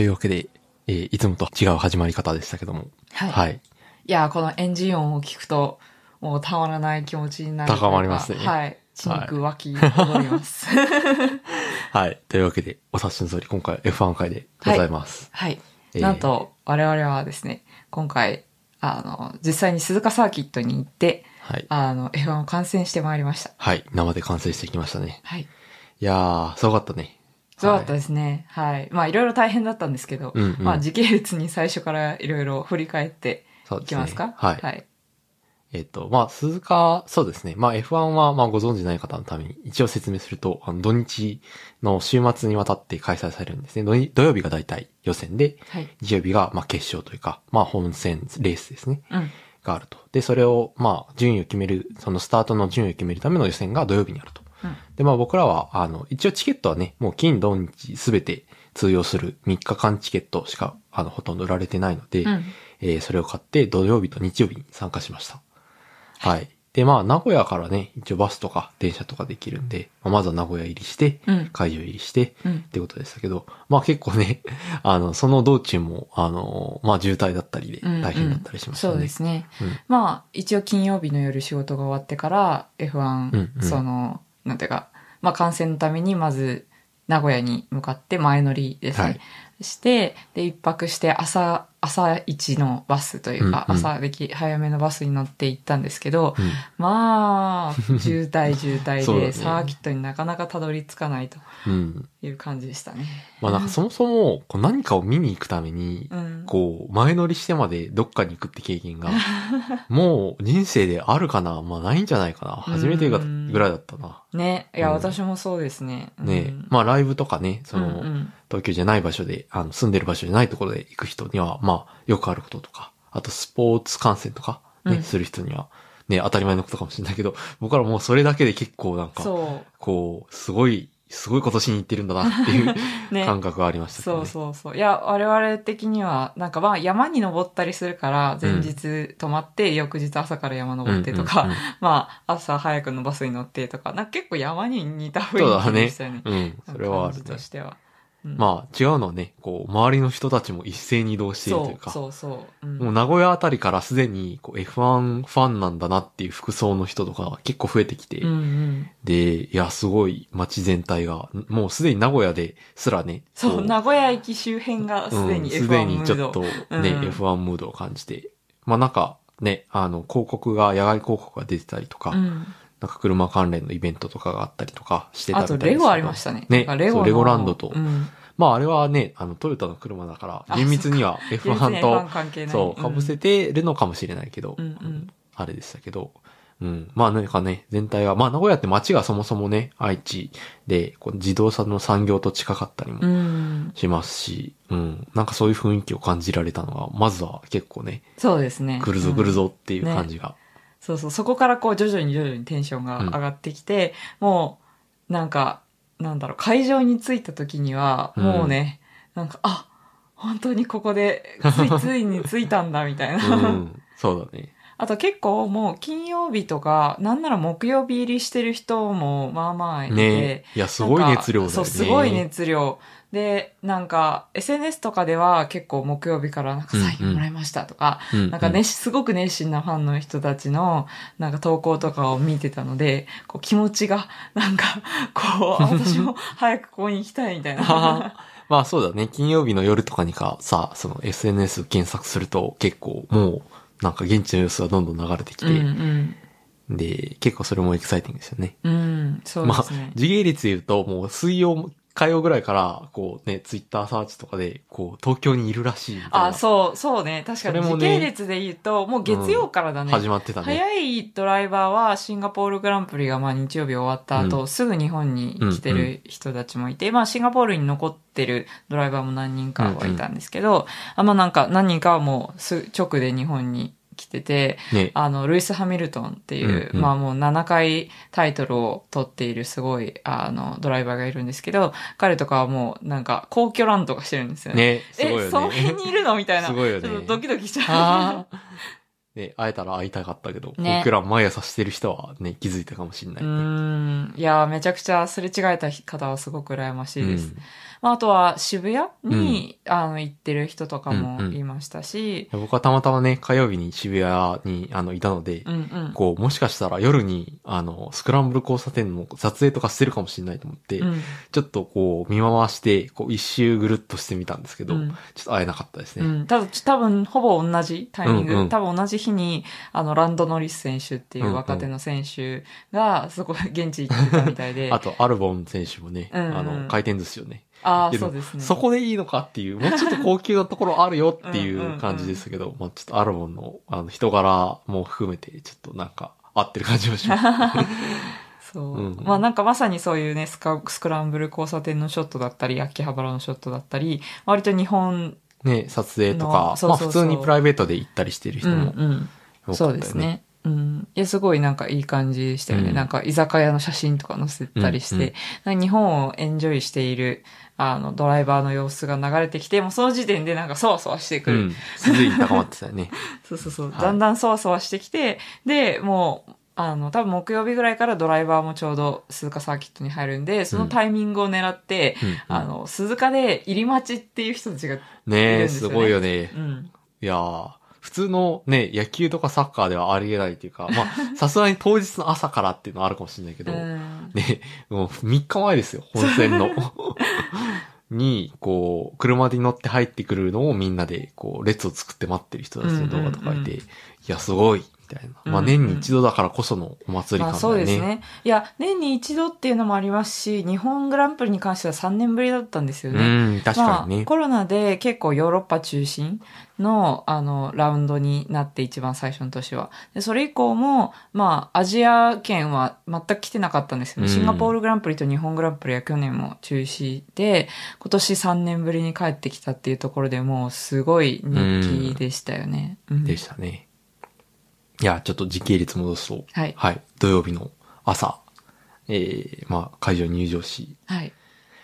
というわけで、えーいつもと違う始まり方でしたけども。はい。はい。いやー、このエンジン音を聞くと、もうたまらない気持ちになる。高まりますねはい。血肉湧き踊ります。はい。というわけで、お察しの通り、今回 F1 回でございます。はい。えーなんと、我々はですね、今回、あの、実際に鈴鹿サーキットに行って、はい。あの、F1 を観戦してまいりました。はい。生で完成してきましたね。はい。いやー、すごかったね。すごかったはいですね。はい。まあ、いろいろ大変だったんですけど、うんうんまあ、時系列に最初からいろいろ振り返って。いきますか？はい。はい。えっ、と、まあ、鈴鹿、そうですね。まあ、F1 は、まあ、ご存知ない方のために、一応説明すると、あの、土日の週末にわたって開催されるんですね。土曜日が大体予選で、はい。日曜日が、まあ、決勝というか、まあ、本戦レースですね。うん。があると。で、それを、まあ、順位を決める、そのスタートの順位を決めるための予選が土曜日にあると。うん。で、まあ僕らは、あの、一応チケットはね、もう金、土日すべて通用する3日間チケットしか、あの、ほとんど売られてないので、うんえーそれを買って土曜日と日曜日に参加しました。はい。で、まあ、名古屋からね、一応バスとか電車とかできるんで、まあまずは名古屋入りして、うん会場入りして、うんってことでしたけど、まあ結構ね、あの、その道中も、あの、まあ渋滞だったりでうん大変だったりしましたね。そうですね。うんまあ、一応金曜日の夜仕事が終わってから、F1、うんうんその、なんていうか、まあ観戦のためにまず、名古屋に向かって前乗りですね。はいして、で、一泊して朝、朝一のバスというか、うんうん朝でき、早めのバスに乗って行ったんですけど、うんまあ、渋滞渋滞で、サーキットになかなかたどり着かないとうん。いう感じでしたね。まあなんかそもそも、こう何かを見に行くために、うん。こう、前乗りしてまでどっかに行くって経験が、もう人生であるかな？まあないんじゃないかな。初めてぐらいだったな。ね、いや、うん。私もそうですね。ねうん。まあライブとかね、その、うんうん。東京じゃない場所で、あの、住んでる場所じゃないところで行く人には、まあ、よくあることとか、あとスポーツ観戦とか、ね、うん。する人には、ね、当たり前のことかもしれないけど、僕らもうそれだけで結構なんか、そこう、すごい、すごいことしに行ってるんだなっていうう。ね。感覚がありましたけどそうね。そうそう。いや、我々的には、なんかまあ山に登ったりするから、前日泊まって、翌日朝から山登ってとか、まあ朝早くのバスに乗ってとか、なんか結構山に似たそう雰囲だね気でしたよね。。うん。それはあると。しては。うんまあ、違うのはね、こう、周りの人たちも一斉に移動しているというか、そうそうそう。うんもう名古屋あたりからすでにこう F1 ファンなんだなっていう服装の人とか結構増えてきて、うんうん。で、いや、すごい街全体が、もうすでに名古屋ですらね、そう、こ名古屋駅周辺がすでにうんす F1 でムード。にちょっとね、うん F1 ムードを感じて、まあなんかね、あの、広告が、野外広告が出てたりとか、うん。なんか車関連のイベントとかがあったりとかしてたあみたいですけどとレゴありましたね。ねレゴのそうレゴランドとうん。まああれはね、あの、トヨタの車だから、あ厳密には厳密に F1 と F1 関係ないそう、うん被せてるのかもしれないけど、うんうんあれでしたけど、うん。まあ何かね、全体は、まあ名古屋って街がそもそもね、愛知で、こう自動車の産業と近かったりうもん。しますし、うん。なんかそういう雰囲気を感じられたのが、まずは結構ね、そうですね。来るぞうん来るぞっていう感じが。そうそう、そこからこう徐々に徐々にテンションが上がってきて、もう、なんか、なんだろう、会場に着いた時には、うんもうね、なんか、あ、本当にここで、ついついに着いたんだ、みたいな。うん。そうだね。あと結構もう金曜日とか、なんなら木曜日入りしてる人もまあまあいて、ねいや、すごい熱量だよね。そう、すごい熱量。で、なんか、SNS とかでは結構木曜日からなんかサインもらいましたとか、うんうんなんか熱、すごく熱心なファンの人たちの、なんか投稿とかを見てたので、こう気持ちが、なんか、こう、あ 私も早くここに行きたいみたいな。まあそうだね。金曜日の夜とかにかさ、その SNS 検索すると結構もう、なんか現地の様子がどんどん流れてきうんて、うん。で、結構それもエキサイティングですよね。うん、そうまあですね、。時系列で言うと、もう水曜、火曜ぐらいから、こうね、ツイッターサーチとかで、こう、東京にいるらしいみたいな。あ、そう、そうね。確かに時系列で言うと、もう月曜からだね。始まってたね。早いドライバーはシンガポールグランプリがまあ日曜日終わった後、うんすぐ日本に来てる人たちもいて、まあシンガポールに残ってるドライバーも何人かはいたんですけど、あまあなんか何人かはもうす直で日本に来てて、ね。あの、ルイス・ハミルトンっていう、うんうんまあもう7回タイトルを取っているすごい、あの、ドライバーがいるんですけど、彼とかはもうなんか皇居ランとかしてるんですよね。ね、すごいよね。え、その辺にいるのみたいな。すごいよねちょっとドキドキしちゃう。ね、会えたら会いたかったけど、ね僕ら毎朝してる人はね、気づいたかもしれないうね。ーん。いやー、めちゃくちゃすれ違えた方はすごく羨ましいです。うんまあ、あとは渋谷に、あの、行ってる人とかもいましたし、僕はたまたまね、火曜日に渋谷に、あの、いたので、うんうん。こう、もしかしたら夜に、あの、スクランブル交差点の撮影とかしてるかもしれないと思って、うん。ちょっとこう、見回して、こう、一周ぐるっとしてみたんですけど、うん。ちょっと会えなかったですね。うん、ただ多分ほぼ同じタイミング、うんうん。多分同じ日にあのランドノリス選手っていう若手の選手がそこ現地行ってたみたいで、あと、アルボン選手もね、うんうん。あの、回転寿司をね。ああけどそうですねそこでいいのかっていう、もうちょっと高級なところあるよっていうんうんううん感じでしたけど、まあちょっとアルボンの、あの、人柄も含めて、ちょっとなんか、合ってる感じもします。そう、うんまあなんかまさにそういうねスカスクランブル交差点のショットだったり秋葉原のショットだったり割と日本ね、撮影とのか、そうそうそうまあ普通にプライベートで行ったりしてる人もうんうんそうです。ね。うん。いや、すごいなんかいい感じでしたよね。うんなんか居酒屋の写真とか載せたりして、うんうん日本をエンジョイしている、あの、ドライバーの様子が流れてきて、もうその時点でなんかそわそわしてくる。うん。すでに高まってたよね。そうそうそう。はいだんだんそわそわしてきて、で、もう、あの、多分木曜日ぐらいからドライバーもちょうど鈴鹿サーキットに入るんで、そのタイミングを狙って、うんうんあの、鈴鹿で入り待ちっていう人たちが、いるんですよねすごいよね。うん。いやー普通のね、野球とかサッカーではありえないっていうか、まあ、さすがに当日の朝からっていうのはあるかもしれないけど、うん。ね、もう3日前ですよ、本戦の。に、こう、車に乗って入ってくるのをみんなで、こう、列を作って待ってる人たちの動画とかいて、いや、すごい、みたいな。まあ、年に一度だからこそのお祭りまあ感だよね。そうですね。いや、年に一度っていうのもありますし、日本グランプリに関しては3年ぶりだったんですよね。うん、確かにね。まあ、コロナで結構ヨーロッパ中心の、あの、ラウンドになって一番最初の年は。で、それ以降も、まあ、アジア圏は全く来てなかったんですよね。うんシンガポールグランプリと日本グランプリは去年も中止で、今年3年ぶりに帰ってきたっていうところでもうすごい熱気でしたよね。うんでしたね。いや、ちょっと時系列戻すと、はい。はい、土曜日の朝、えー、まあ、会場に入場し、はい。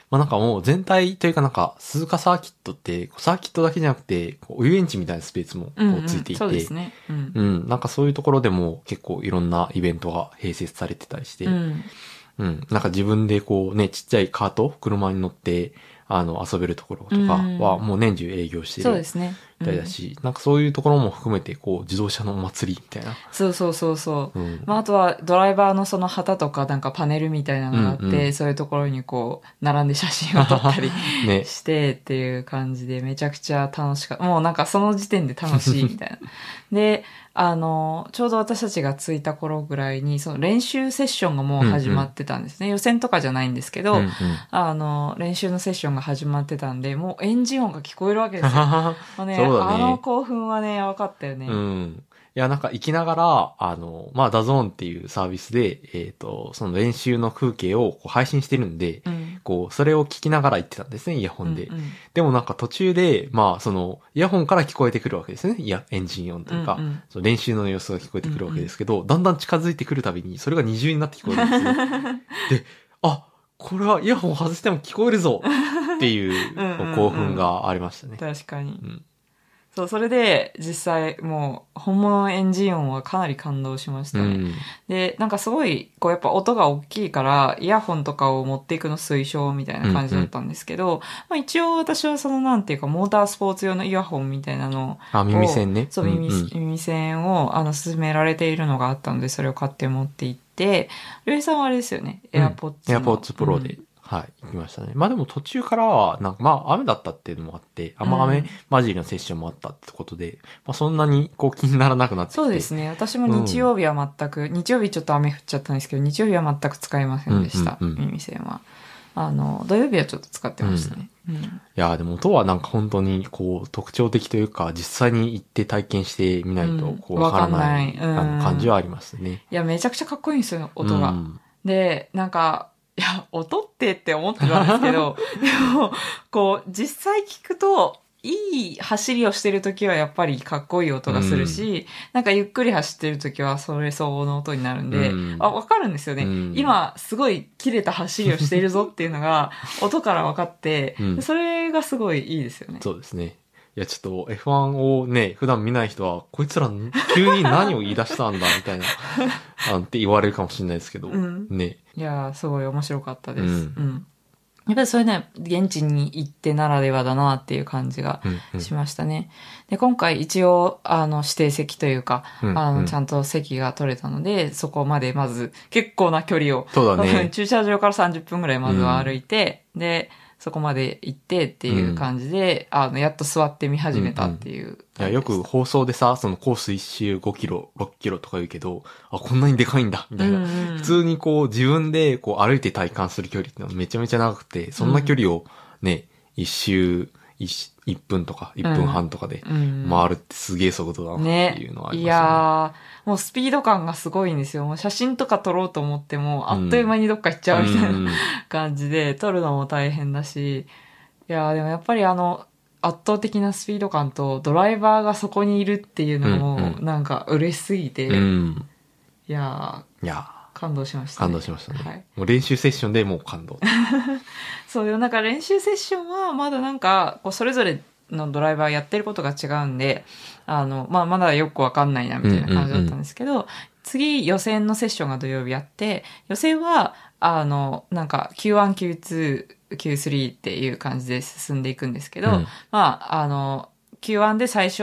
まあなんかもう全体というかなんか、鈴鹿サーキットって、サーキットだけじゃなくて、こう遊園地みたいなスペースもこうん、う、うん。ついていて、そうですね。うん。うん、なんかそういうところでも結構いろんなイベントが併設されてたりして、ううん、ん。なんか自分でこうね、ちっちゃいカート、車に乗って、あの、遊べるところとかはもう年中営業してる。そうですね。みたいだし、なんかそういうところも含めて、こう、自動車のお祭りみたいな。そうそうそうそう。うん。まあ、あとはドライバーのその旗とかなんかパネルみたいなのがあって、うんうんそういうところにこう、並んで写真を撮ったり ね。してっていう感じでめちゃくちゃ楽しかった。もうなんかその時点で楽しいみたいな。で、あの、ちょうど私たちが着いた頃ぐらいに、その練習セッションがもう始まってたんですね。予選とかじゃないんですけど、うんうんあの、練習のセッションが始まってたんで、もうエンジン音が聞こえるわけですよ。ねあの興奮はね、やばかったよね。うん。いや、なんか行きながら、あの、まあ、 DAZN っていうサービスで、えっ、と、その練習の風景をこう配信してるんで、うん。こう、それを聞きながら行ってたんですね、イヤホンで。うんうんでもなんか途中で、まあ、その、イヤホンから聞こえてくるわけですね。いや、エンジン音というか、うんうんその練習の様子が聞こえてくるわけですけど、だんだん近づいてくるたびに、それが二重になって聞こえるんですね。で、あ、これはイヤホン外しても聞こえるぞっていう うんうんうん興奮がありましたね。確かにう。ん。そう、それで実際もう本物のエンジン音はかなり感動しましたね。うん。で、なんかすごい、こうやっぱ音が大きいから、イヤホンとかを持っていくの推奨みたいな感じだったんですけど、まあ一応私はそのなんていうか、モータースポーツ用のイヤホンみたいなのあ、耳栓ね。そう、耳、んん。耳栓を、あの、勧められているのがあったので、それを買って持って行って、りょうさんはあれですよね、エアポッツエアポッツプロで、はい、行きましたね。まあでも途中からは、なんかまあ雨だったっていうのもあって、あんま雨うん混じりのセッションもあったってことで、まあそんなにこう気にならなくなって。そうですね。私も日曜日は全く、日曜日ちょっと雨降っちゃったんですけど、日曜日は全く使いませんでした。うんうんうん耳栓は。あの、土曜日はちょっと使ってましたね。うん。いやーでも音はなんか本当にこう特徴的というか、実際に行って体験してみないとこううんわからない,、感じはありますね。いや、めちゃくちゃかっこいいんですよ、音が。うんで、なんか、いや、音ってって思ってたんですけど、でも、こう、実際聞くと、いい走りをしてるときはやっぱりかっこいい音がするし、なんかゆっくり走ってるときはそれ相応の音になるんで、うんあ、わかるんですよね。うん今、すごい切れた走りをしているぞっていうのが、音から分かって、うんそれがすごいいいですよね。そうですね。いや、ちょっと F1 をね、普段見ない人は、こいつら急に何を言い出したんだ、みたいな、あって言われるかもしれないですけど、うんね。いやー、すごい面白かったです。ううんん。やっぱりそういうね、現地に行ってならではだなっていう感じがうんうんしましたね。で、今回一応、あの、指定席というか、うんうんあの、ちゃんと席が取れたので、そこまでまず結構な距離を、そうだね 駐車場から30分ぐらいまずは歩いて、で、そこまで行ってっていう感じで、あの、やっと座って見始めたっていういや、よく放送でさ、そのコース一周5キロ、6キロとか言うけど、あ、こんなにでかいんだ、みたいな。うんうん普通にこう自分でこう歩いて体感する距離ってのはめちゃめちゃ長くて、そんな距離をね、一周一1分とか1分半とかでうん回るってすげえ速度だなっていうのはありいますよね。やー、もうスピード感がすごいんですよ。もう写真とか撮ろうと思っても、あっという間にどっか行っちゃうみたいな、うん感じで、撮るのも大変だし、いやーでもやっぱりあの、圧倒的なスピード感とドライバーがそこにいるっていうのうんも、うんなんか嬉しすぎて、いうん。やいやー、感動しました、ー、感動しましたね。はいもう練習セッションでもう感動。そうよ、なんか練習セッションはまだなんか、こうそれぞれのドライバーやってることが違うんで、あの、まあまだよくわかんないなみたいな感じだったんですけど、次予選のセッションが土曜日あって、予選は、あの、なんか Q1、Q2、Q3 っていう感じで進んでいくんですけど、うん。まあ、あの、Q1 で最初、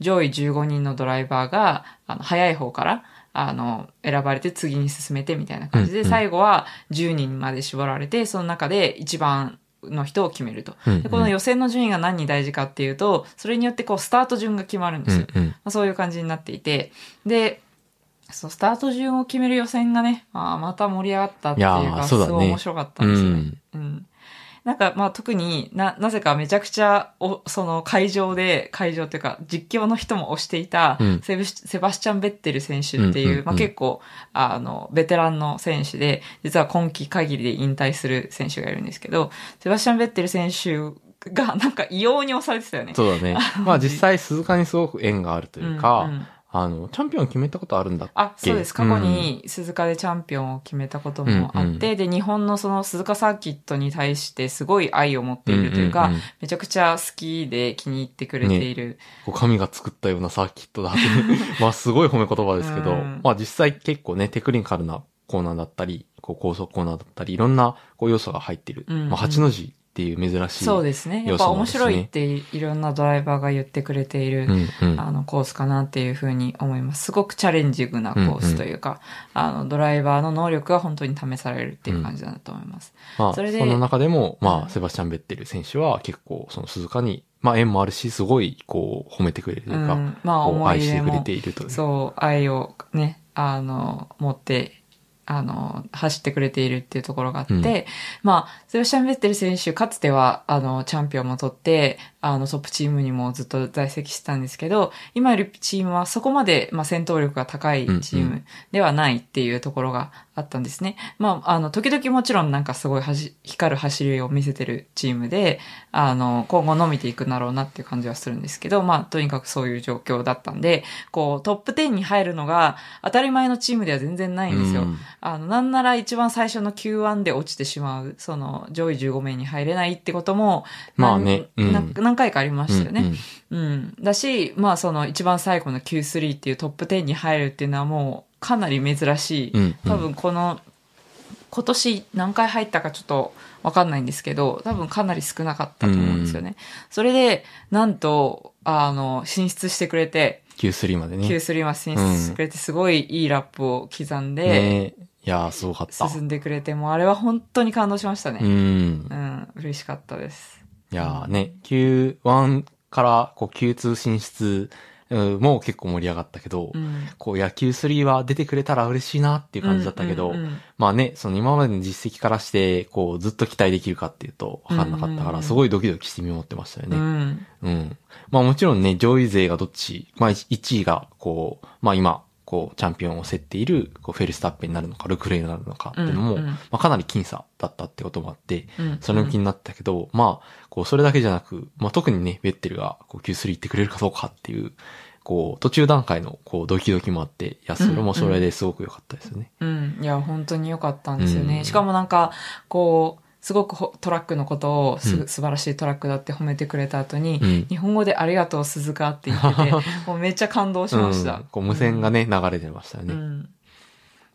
上位15人のドライバーが、あの、早い方から、あの、選ばれて次に進めてみたいな感じで、うんうん最後は10人まで絞られて、その中で一番の人を決めると。うんうんでこの予選の順位が何に大事かっていうと、それによってこう、スタート順が決まるんですよ。うんうん。まあ、そういう感じになっていて、で、そう、スタート順を決める予選がね、まあ、また盛り上がったっていうか、そうだねすごい面白かったんですよね。うんうん。なんか、まあ特にな、なぜかめちゃくちゃ、お、その会場で、会場というか、実況の人も推していたうんセブシ、セバスチャン・ベッテル選手っていう、うんうんうんまあ結構、あの、ベテランの選手で、実は今季限りで引退する選手がいるんですけど、セバスチャン・ベッテル選手がなんか異様に押されてたよね。そうだね。まあ実際鈴鹿にすごく縁があるというか、うんうんあの、チャンピオン決めたことあるんだっけ？あ、そうです。過去に鈴鹿でチャンピオンを決めたこともあって、で、日本のその鈴鹿サーキットに対してすごい愛を持っているというか、うんうんうんめちゃくちゃ好きで気に入ってくれている。こう神が作ったようなサーキットだって。まあすごい褒め言葉ですけど、うんまあ実際結構ね、テクニカルなコーナーだったり、こう高速コーナーだったり、いろんなこう要素が入ってる。うんうんまあ八の字っていう珍しい。そうですね。やっ要ぱ面白いっていろんなドライバーが言ってくれている、うんうん。あのコースかなっていうふうに思います。すごくチャレンジングなコースというか、あのドライバーの能力が本当に試されるっていう感じだと思います。まあ、それでその中でも、まうんあ、セバスチャン・ベッテル選手は結構、その鈴鹿に、まあ縁もあるし、すごい、こう、褒めてくれるというか、うんまあ愛してくれているという。そう、愛をね、あの、持って、あの、走ってくれているっていうところがあって、うん。まあ、セバスチャン・ベッテル選手、かつては、あの、チャンピオンも取って、あの、トップチームにもずっと在籍してたんですけど、今いるチームはそこまで、まあ、戦闘力が高いチーうんうムではないっていうところがあったんですね。まあ、あの、時々もちろんなんかすごいはじ光る走りを見せてるチームで、あの、今後伸びていくんだろうなっていう感じはするんですけど、まあ、とにかくそういう状況だったんで、こう、トップ10に入るのが当たり前のチームでは全然ないんですよ。うんあの、なんなら一番最初の Q1 で落ちてしまう、その、上位15名に入れないってことも、まあね何うん何何回かありましたよね。うんうん。だし、まあその一番最後の Q3 っていうトップ10に入るっていうのはもうかなり珍しい。うんうん多分この、今年何回入ったかちょっとわかんないんですけど、多分かなり少なかったと思うんですよね。それで、なんと、あの、進出してくれて、Q3 までね。Q3 は進出してくれて、すごいいいラップを刻んで、ねいやー、すごかった。進んでくれて、もうあれは本当に感動しましたね。うんう。ん、嬉しかったです。いやーね、Q1 からこう Q2 進出うんも結構盛り上がったけど、うん。こう野球3は出てくれたら嬉しいなっていう感じだったけど、うんうんうんまあね、その今までの実績からして、こうずっと期待できるかっていうと分かんなかったから、すごいドキドキして見守ってましたようね。ん。うん。まあもちろんね、上位勢がどっち、まあ1位が、こう、まあ今、こう、チャンピオンを競っている、こう、フェルスタッペンになるのか、ルクレイになるのかっていうのも、うんうんまあかなり僅差だったってこともあって、うんその気になったけど、まあ、こう、それだけじゃなく、まあ特にね、ベッテルが、こう、Q3 行ってくれるかどうかっていう、こう、途中段階の、こう、ドキドキもあって、いや、それもそれですごく良かったですよね。うん。いや、本当に良かったんですよね。うんしかもなんか、こう、すごくほトラックのことをす、うん素晴らしいトラックだって褒めてくれた後に、うん日本語でありがとう鈴鹿って言ってて、もうめっちゃ感動しました。うんこう、無線がね、流れてましたよね。うん。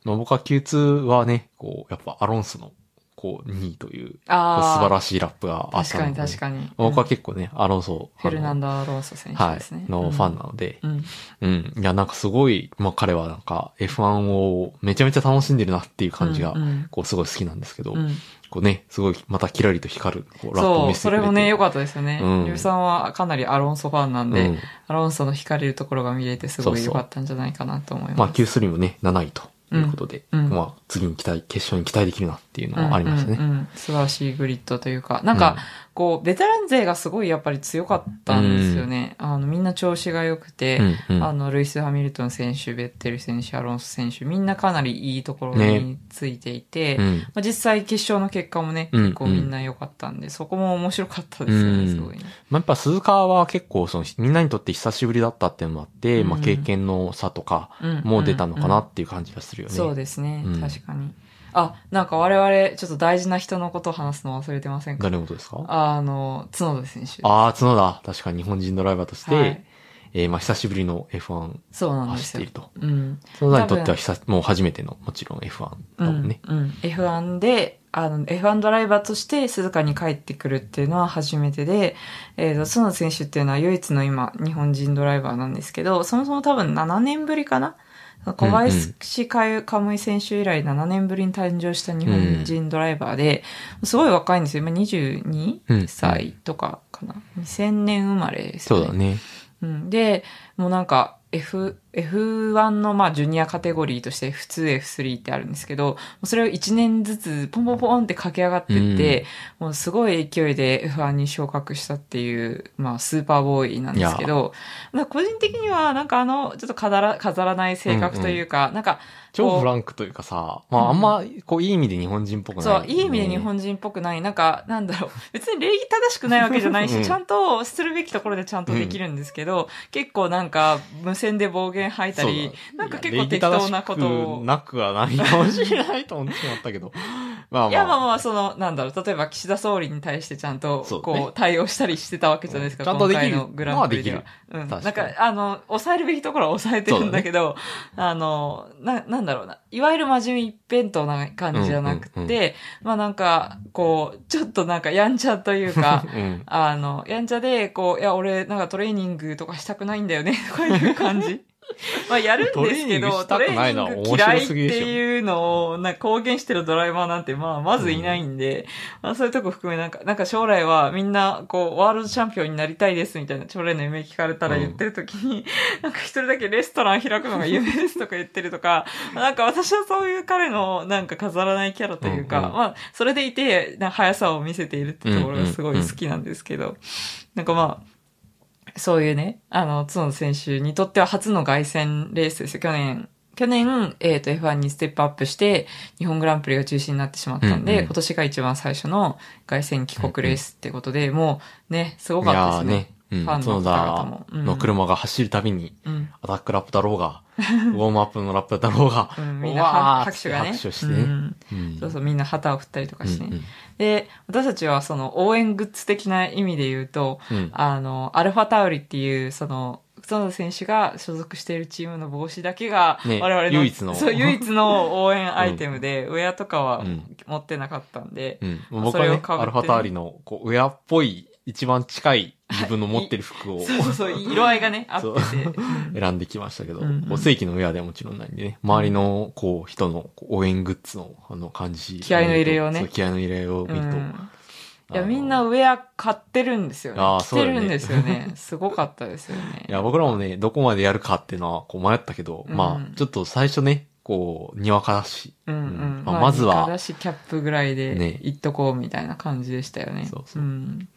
まあ僕は Q2 はね、こう、やっぱアロンソの、こう、2位という、ああ。素晴らしいラップがあっ確かにたので、確かに。僕はうん結構ね、アロンソ、フェルナンドド・アロンソ選手はいですね。、のファンなので、うん。うん。いや、なんかすごい、まあ彼はなんか F1 をめちゃめちゃ楽しんでるなっていう感じがこうすごい好きなんですけど、うんこうね、すごいまたキラリと光るこうラップをそう。それもね、良かったですよね。うんリュウさんはかなりアロンソファンなんで、うんアロンソの光れるところが見れてすごい良かったんじゃないかなと思います。まあ Q3 もね、7位ということで、うん。うん。まあ次に期待、決勝に期待できるなっていうのはありましたね。うんうんうん。素晴らしいグリッドというか、なんか、こう、ベテラン勢がすごいやっぱり強かったんですよね。あの、みんな調子が良くて、うんうん。あの、ルイス・ハミルトン選手、ベッテル選手、アロンソ選手、みんなかなりいいところね。についていて、うん。まあ、実際決勝の結果もね、うん。結構みんな良かったんで、そこも面白かったですよね、うん。すごいね。まあ、やっぱ鈴鹿は結構そのみんなにとって久しぶりだったっていうのもあって、うんまあ経験の差とかうん。も出たのかなっていう感じがするよね。そうですね、うん確かに。あ、なんか我々、ちょっと大事な人のことを話すの忘れてませんか？誰のことですか？あの、角田選手。ああ、角田。確かに日本人ドライバーとして、はいえーまあ久しぶりの F1 そうなんですよ走っている。と。うん。角田にとっては久しもう初めてのもちろん F1 だもんね。うん、うん。F1 で、あの、F1 ドライバーとして鈴鹿に帰ってくるっていうのは初めてで、えっ、と、角田選手っていうのは唯一の今、日本人ドライバーなんですけど、そもそも多分7年ぶりかな小林カムイ選手以来7年ぶりに誕生した日本人ドライバーで、すごい若いんですよ。今うん22歳とかかな。2000年生まれですよね。そうだね。うん、で、もうなんか F、F1 のまあジュニアカテゴリーとして F2、F3 ってあるんですけど、それを1年ずつポンポンポンって駆け上がってって、もうすごい勢いで F1 に昇格したっていう、まあスーパーボーイなんですけど、なんか個人的にはなんかあの、ちょっと飾ら飾らない性格というか、なんか、超フランンクというかさ、まああんま、こういい意味で日本人っぽくない、そう、いい意味で日本人っぽくない。なんか、なんだろう。別に礼儀正しくないわけじゃないし、うん。ちゃんとするべきところでちゃんとできるんですけど、結構なんか、無線で暴言吐いたり、なんか結構適当なことを。なくはないかもしれないと思ってしまったけど。まあまあ。いや、まあまあ、その、なんだろう、例えば岸田総理に対してちゃんとこう、対応したりしてたわけじゃないですか、ちゃんとできる今回のグランプリでは。うん。なん確かあの、抑えるべきところは抑えてるんだけど、あの、な、なんだろうな。いわゆる真面目一辺倒な感じじゃなくて、まあなんか、こう、ちょっとなんかやんちゃというか、うん。あの、やんちゃで、こう、いや、俺、なんかトレーニングとかしたくないんだよね、とかいう感じ。まあ、やるんですけど、トレーニング嫌いっていうのを、なんか公言してるドライバーなんて、まあ、まずいないんで、まあ、そういうとこ含め、なんか、なんか将来はみんな、こう、ワールドチャンピオンになりたいです、みたいな、将来の夢聞かれたら言ってる時に、なんか一人だけレストラン開くのが夢ですとか言ってるとか、なんか私はそういう彼の、なんか飾らないキャラというか、うんうんまあ、それでいて、な速さを見せているってところがすごい好きなんですけど、なんかまあ、そういうね、あの、角野選手にとっては初の凱旋レースですよ。去年、去年、えっ、と、F1 にステップアップして、日本グランプリが中止になってしまったんで、うんうん今年が一番最初の凱旋帰国レースってことで、もうね、すごかったですね。ファンの角方々も。田の車が走るたびに、うん。アタックラップだろうが、ウォームアップのラップだろうが、うん、みんな拍手がね。拍手をしてそうそう、みんな旗を振ったりとかしてね。うんうん。で、私たちはその応援グッズ的な意味で言うと、うん。あの、アルファタウリっていう、その、角田選手が所属しているチームの帽子だけが、ね我々の、唯一の。そう、唯一の応援アイテムで、ウェアとかはうん。持ってなかったんで、僕はアルファターリの、こう、ウェアっぽい、一番近い自分の持ってる服をそうそう色合いがね、あってて。うん選んできましたけど、うんうん正規のウェアではもちろんないんでね、周りの、こう、人の応援グッズの、あの、感じ。気合の入れようね気合の入れようを見ると。うんいや、みんなウェア買ってるんですよね。着あーそうだねてるんですよね。すごかったですよね。いや、僕らもね、どこまでやるかっていうのは、こう迷ったけど、うんまあ、ちょっと最初ね、こう、にわかだし、うんうん。うんまあ、まずはまだしキャップぐらいでね行っとこうみたいな感じでしたよね。そうそうん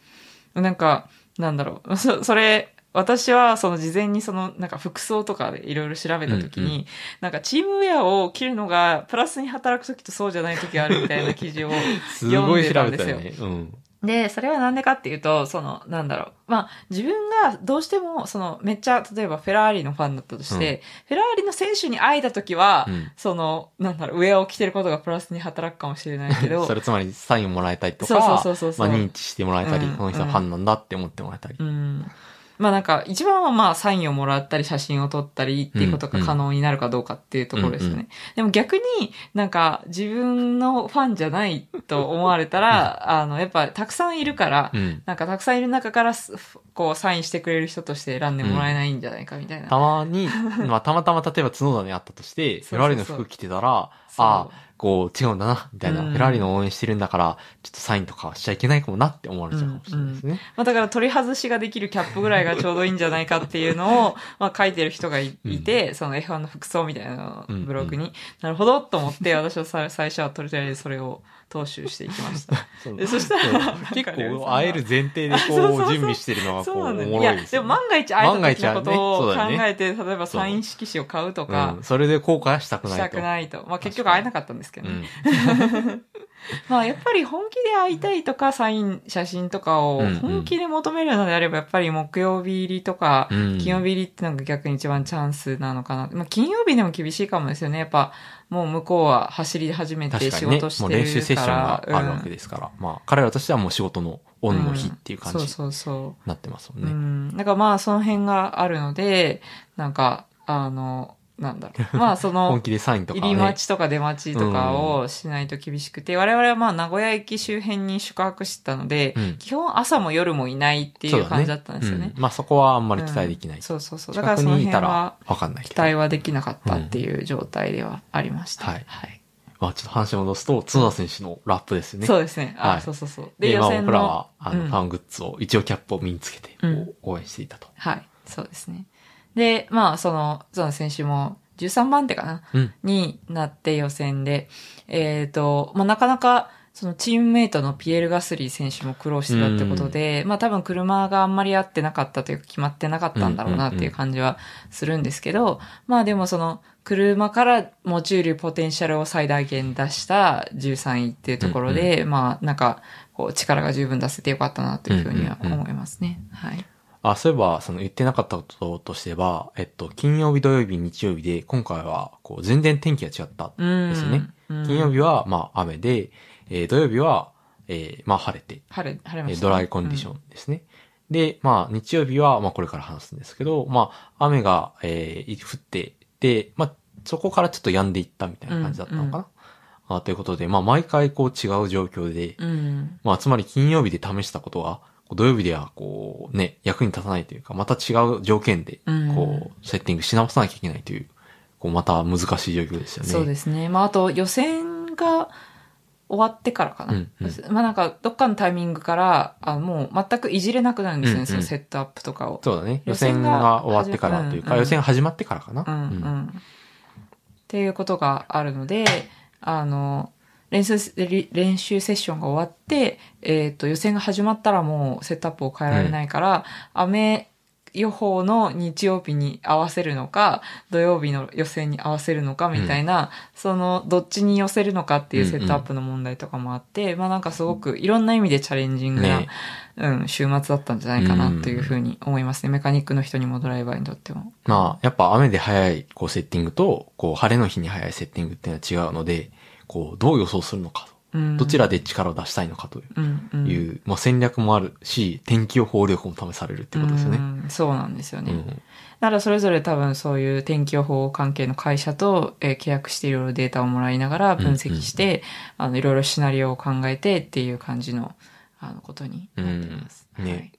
なんか、なんだろう。そ、それ、私はその事前にそのなんか服装とかでいろいろ調べたときに、うんうなんかチームウェアを着るのがプラスに働くときとそうじゃないときがあるみたいな記事を すごい調読んでたんですよ。べたよね。うん。で、それはなんでかっていうと、その、なんだろう。まあ、自分がどうしても、その、めっちゃ、例えばフェラーリのファンだったとして、フェラーリの選手に会えた時は、うんその、なんだろう、ウェアを着てることがプラスに働くかもしれないけど そ、れつまりサインもらえたりとか、そうそうそうそうそうまあ認知してもらえたり、うんこの人はファンなんだって思ってもらえたり。うん。まあなんか、一番はまあサインをもらったり写真を撮ったりっていうことが可能になるかどうかっていうところですよね。うんうんでも逆になんか自分のファンじゃないと思われたら、あの、やっぱたくさんいるから、うん。なんかたくさんいる中からす、こう、サインしてくれる人として選んでもらえないんじゃないかみたいな。たまに、まあ、たまたま例えば角田にあったとして、フェラーリの服着てたら、ああ、こう違うんだな、みたいな、うん。フェラーリの応援してるんだから、ちょっとサインとかはしちゃいけないかもなって思われちゃうかもしれないですね。まあだから取り外しができるキャップぐらいがちょうどいいんじゃないかっていうのを、まあ書いてる人がいいて、その F1 の服装みたいなブログに、なるほどと思って、私はさ最初はとりあえずそれを踏襲していきました。そそしたら結ね構会える前提でこう準備してるのがこそうおもろいですよ、ね。でも万が一会えた時のことを考えて、例えばサイン色紙を買うとかうん、それで後悔はしたくないと。したくないと。まあ結局会えなかったんですけどね。うん。まあやっぱり本気で会いたいとか、サイン、写真とかを本気で求めるのであれば、やっぱり木曜日入りとか、うん金曜日入りってのが逆に一番チャンスなのかな。まあ金曜日でも厳しいかもですよね。やっぱもう向こうは走り始めて仕事してるから。もう練習セッションがあるわけですから、まあ、彼らとしてはもう仕事のオンの日っていう感じにうんそうそうそう。なってますもうんね。ん。だからまあその辺があるので、なんか、あの、なんだろう。まあ その本、気でサインとか入ね。り待ちとか出待ちとかをしないと厳しくて、我々はまあ名古屋駅周辺に宿泊してたので、うん基本朝も夜もいないっていう感じだったんですよね。うんまあそこはあんまり期待できない。うんそうそうそう。だからその辺はらわかんない期待はできなかったっていう状態ではありました。はいまあちょっと話戻すと、角田選手のラップですよね。そうですね。あ、はいそうそうそう。で、まあ僕らのは、あの、うんファングッズを、一応キャップを身につけて、応援していたと。はい。そうですね。で、まあ、その、その選手も13番手かな、うん。になって予選で、えっ、と、まあ、なかなか、そのチームメイトのピエール・ガスリー選手も苦労してたってことで、まあ多分車があんまり合ってなかったというか決まってなかったんだろうなっていう感じはするんですけど、まあでもその車から持ち得るポテンシャルを最大限出した13位っていうところで、まあなんかこう力が十分出せてよかったなというふうには思いますね。はい。あ、そういえば、その言ってなかったこととしては、えっと、金曜日、土曜日、日曜日で、今回は、こう、全然天気が違ったんですよね。うん金曜日は、まあ、雨で、えー土曜日は、えーまあ、晴れて、晴れ、晴れまえーした、ドライコンディションですね。で、まあ、日曜日は、まあ、これから話すんですけど、まあ、雨が、えー降って、で、まあ、そこからちょっと止んでいったみたいな感じだったのかな。あということで、まあ、毎回こう違う状況で、うん。うん。まあ、つまり金曜日で試したことが、こう土曜日ではこうね、役に立たないというか、また違う条件で、うんこう、セッティングし直さなきゃいけないという、こう、また難しい状況ですよね。そうですね。まあ、あと予選が終わってからかな。うんまあなんか、どっかのタイミングから、あもう全くいじれなくなるんですよね、うんうんそのセットアップとかを。そうだね。予予選選がが終わってからというか、うん予選始まってからかな。うんうん。っていうことがあるので、あの、練習、練習セッションが終わって、えっ、と、予選が始まったらもうセットアップを変えられないから、雨予報の日曜日に合わせるのか、土曜日の予選に合わせるのかみたいな、その、どっちに寄せるのかっていうセットアップの問題とかもあって、まあなんかすごくいろんな意味でチャレンジングな、ね。うん、週末だったんじゃないかなというふうに思いますね。メカニックの人にもドライバーにとっても。まあ、やっぱ雨で早い、こう、セッティングと、こう、晴れの日に早いセッティングっていうのは違うので、こう、どう予想するのかうん。と、どちらで力を出したいのかという、うんうん。まあ、戦略もあるし、天気予報力も試されるってことですよね。うんそうなんですよね。うん。だからそれぞれ多分そういう天気予報関係の会社と、えー契約していろいろデータをもらいながら分析して、あのいろいろシナリオを考えてっていう感じのあのことになってます。うん。ね。はい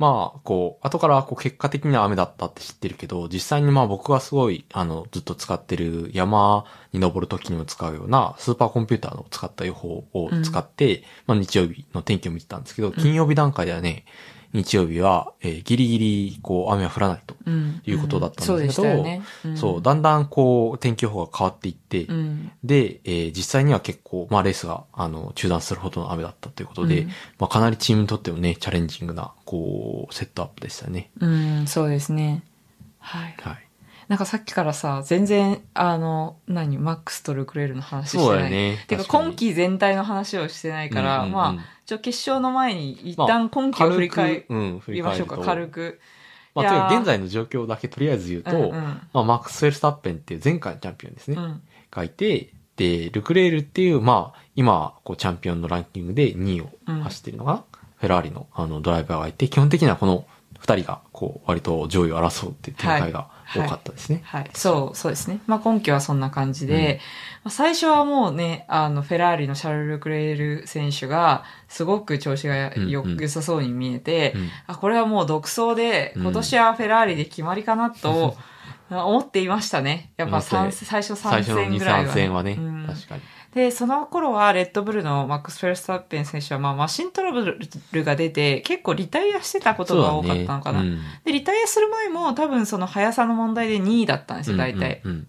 まあ、こう、後からこう結果的には雨だったって知ってるけど、実際にまあ僕がすごい、あの、ずっと使ってる山に登るときにも使うようなスーパーコンピューターの使った予報を使って、まあ日曜日の天気を見てたんですけど、金曜日段階ではね、日曜日は、えーギリギリ、こう、雨は降らないと。うんいうことだったんそうでですけどしたよね。んそう、だんだんこう、天気予報が変わっていって、うん。で、えー実際には結構、まあレースが、あの、中断するほどの雨だったということで、うんまあかなりチームにとってもね、チャレンジングな、こう、セットアップでしたね。うん、そうですね。はい。はい。なんかさっきからさ、全然、あの、何、マックスとルクレールの話してない。そうだよねてか、今季全体の話をしてないから、うんうんうんまあ、ちょ、決勝の前に一まあ旦今季を振り返りましょうか、軽く。まあ、とにかく現在の状況だけとりあえず言うと、うんうんまあ、マックス・フェルスタッペンっていう前回のチャンピオンですね。うん。がいて、で、ルクレールっていう、まあ、今、こう、チャンピオンのランキングで2位を走ってるのが、フェラーリの、あの、ドライバーがいて、基本的にはこの二人が、こう、割と上位を争うっていう展開が多かったですね。はい。そう、そうですね。まあ今季はそんな感じで、まあ最初はもうね、あの、フェラーリのシャルル・クレール選手が、すごく調子がよ、うんうん良さそうに見えて、うんあ、これはもう独走で、うん今年はフェラーリで決まりかなと、思っていましたね。やっぱ最初3最初の2、戦ぐらいは、3戦はね、うん確かに。で、その頃はレッドブルのマックス・フェルスタッペン選手は、まあ、マシントラブルが出て、結構リタイアしてたことが多かったのかな。そうだねで、リタイアする前も多分その速さの問題で2位だったんですよ、大体。うんうん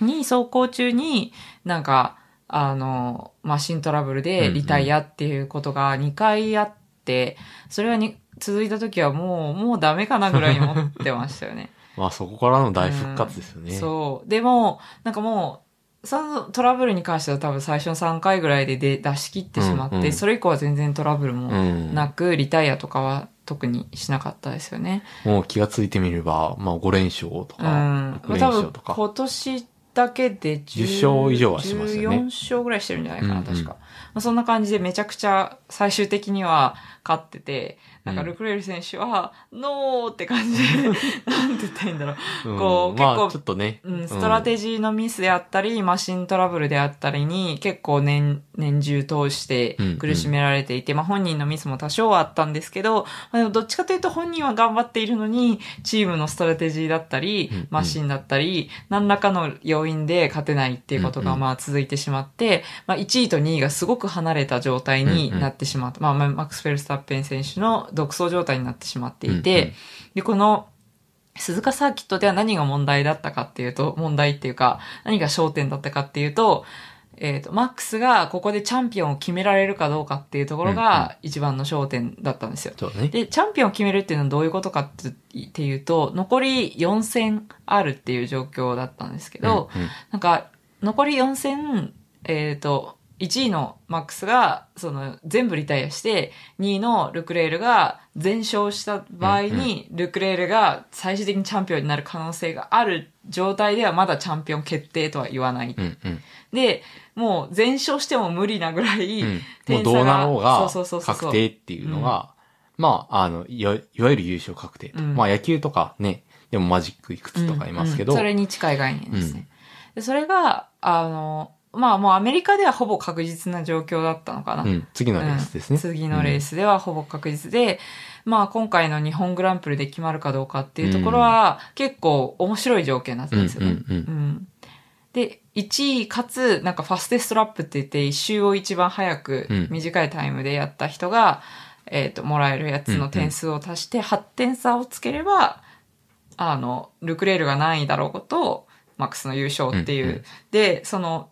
2位走行中になんか、あの、マシントラブルでリタイアっていうことが2回あって、それはに続いた時はもう、もうダメかなぐらいに思ってましたよね。まあそこからの大復活ですよね。うんそう。でも、なんかもう、そのトラブルに関しては多分最初の3回ぐらいでで出し切ってしまって、うんうんそれ以降は全然トラブルもうん。なく、リタイアとかは特にしなかったですよね。もう気がついてみれば、まあ5連勝とうか、ん。6連多勝とか。分今年だけで10勝以上はしましたよね14勝ぐらいしてるんじゃないかな、うんうん確か。まあ、そんな感じでめちゃくちゃ最終的には勝ってて、なんかうん。ルクレール選手は、ノーって感じで、なんて言ったらいいんだろう。うん。こうまあ結構ちょっとね。うん、ストラテジーのミスであったり、マシントラブルであったりに結構年、年中通して苦しめられていて、まあ本人のミスも多少はあったんですけど、まあでもどっちかというと本人は頑張っているのに、チームのストラテジーだったりうんうん、マシンだったり、何らかの要因で勝てないっていうことがうんうん。まあ続いてしまって、まあ1位と2位がすごく離れた状態になってしまった。まあまあマックス・フェルスタッペン選手の独走状態になってしまっていて、うんうんで、この、鈴鹿サーキットでは何が問題だったかっていうと、問題っていうか、何が焦点だったかっていうと、えっ、と、マックスがここでチャンピオンを決められるかどうかっていうところうんうんが一番の焦点だったんですよ。そうだね。で、チャンピオンを決めるっていうのはどういうことかっていうと、残り4戦あるっていう状況だったんですけど、うんうんなんか、残り4戦、えっ、と、1位のマックスが、その、全部リタイアして、2位のルクレールが全勝した場合に、ルクレールが最終的にチャンピオンになる可能性がある状態ではまだチャンピオン決定とは言わない。うんうん。で、もう全勝しても無理なぐらい、うん。もうどうなろうが確定っていうのが、まあ、あの、いわいわゆる優勝確定と。うん。まあ野球とかね、でもマジックいくつとかいますけど、うんうん。それに近い概念ですね。でそれが、あの、まあもうアメリカではほぼ確実な状況だったのかな。うん、次のレースですね。うん。次のレースではほぼ確実で、まあ今回の日本グランプリで決まるかどうかっていうところは結構面白い条件だったんですよね。うんうんうん。で、1位かつ、なんかファステストラップって言って、一周を一番早くうん。短いタイムでやった人が、えっ、と、もらえるやつの点数を足して8点差をつければ、あの、ルクレールが何位だろうこと、マックスの優勝っていう。うんうん。で、その、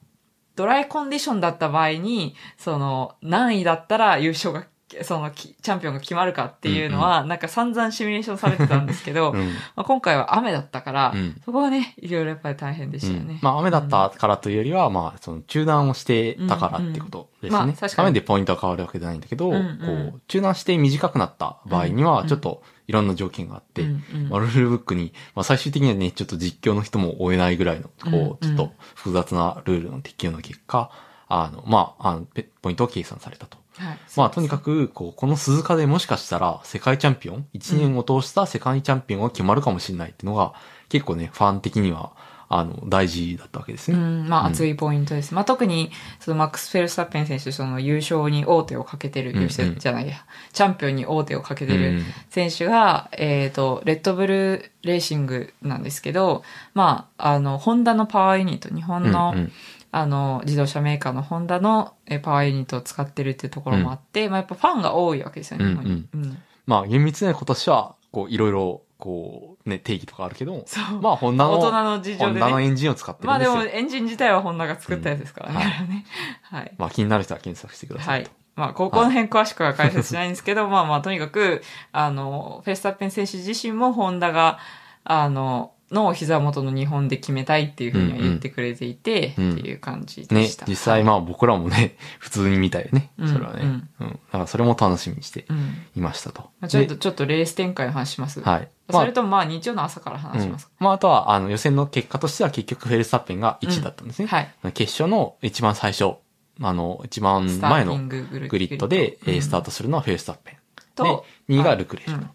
ドライコンディションだった場合に、その、何位だったら優勝が、その、きチャンピオンが決まるかっていうのは、なんか散々シミュレーションされてたんですけど、うん。まあ、今回は雨だったから、うん。そこはね、いろいろやっぱり大変でしたよね。うん。まあ雨だったからというよりは、まあその中断をしてたからってことですね。うんうん。まあ確かに。雨でポイントが変わるわけじゃないんだけど、うんうん。こう、中断して短くなった場合には、うんうん。ちょっといろんな条件があって、うんうん。まあ、ルールブックに、まあ最終的にはね、ちょっと実況の人も追えないぐらいの、うんこう、ちょっと複雑なルールの適用の結果、あの、まあ、あの、ペポイントが計算されたと。はい、まあ、とにかく、こう、この鈴鹿でもしかしたら、世界チャンピオン、1年を通した世界チャンピオンが決まるかもしれないっていうのが、結構ね、ファン的には、あの、大事だったわけですね。うん、まあうん。熱いポイントです。まあ特に、そのマックス・フェルスタッペン選手、その優勝に王手をかけてる、うんうん。優勝じゃないや、チャンピオンに王手をかけてるうん。選手が、えっ、と、レッドブルレーシングなんですけど、まあ、あの、ホンダのパワーユニット、日本の、うんうん。あの、自動車メーカーのホンダのえパワーユニットを使ってるっていうところもあって、まあやっぱファンが多いわけですよね、日本に。うん。まあ、厳密には今年は、こう、いろいろ、こう、ね、定義とかあるけど、そう。まあ、ホンダの、大人の事情ホンでね。ダのエンジンを使ってるまあでんですよ。もエンジン自体はホンダが作ったやつですからね。うんはねはい。まあ、気になる人は検索してくださはいいと。。まあ、ここの辺詳しくは解説しないんですけど、まあまあ、とにかく、あの、フェスタッペン選手自身もホンダが、あの、の膝元の日本で決めたいっていうふうには言ってくれていて、うんうんっていう感じでねした。、実際まあ僕らもね、普通に見たよね。うんそれはね。うん。だからそれも楽しみにしてうん。いましたと。まあ、ちょっと、でちょっとレース展開の話します。はい。まあそれともまあ、日曜の朝から話しますか。うん、まあ、あとは、あの、予選の結果としては結局フェルスタッペンが1位だったんですね。はい。決勝の一番最初、あの、一番前のグリッドで、えースタートトするのはフェルスタッペン。とで、2位がルクレールうんと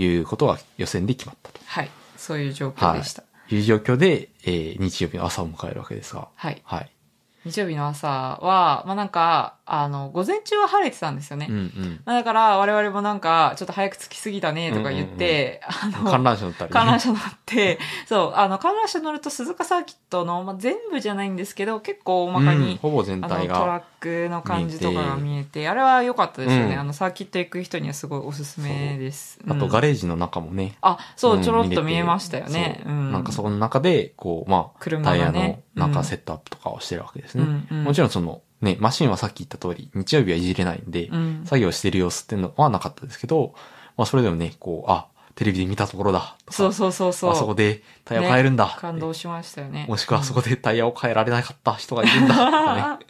いうことが予選で決まったと。はい。そういう状況でした。いう状況で、えー日曜日の朝を迎えるわけですが。はい。はい。日曜日の朝は、まあなんか、あの、午前中は晴れてたんですよね。うんうん。まあだから、我々もなんか、ちょっと早く着きすぎたね、とか言って、あの、観覧車乗ったり、ね。観覧車乗って、そう、あの、観覧車乗ると鈴鹿サーキットの、まあ、全部じゃないんですけど、結構大まかうんに、ほぼ全体が。ラックの感じとかが見えて、あれは良かったですよね。うんあの、サーキット行く人にはすごいおすすめです。あと、うんガレージの中もね。あ、そうう、んちょろっと見えましたよね。そううんなんかそこの中で、こう、まあ、車タイヤの。中うんセットアップとかをしてるわけですね。うんうんもちろんその、ね、マシンはさっき言った通り、日曜日はいじれないんで、うん作業してる様子っていうのはなかったですけど、まあそれでもね、こう、あ、テレビで見たところだそうそうそうそう。あそこでタイヤ変えるんだ、感動しましたよね。もしくはあそこでタイヤを変えられなかった人がいるんだとかね。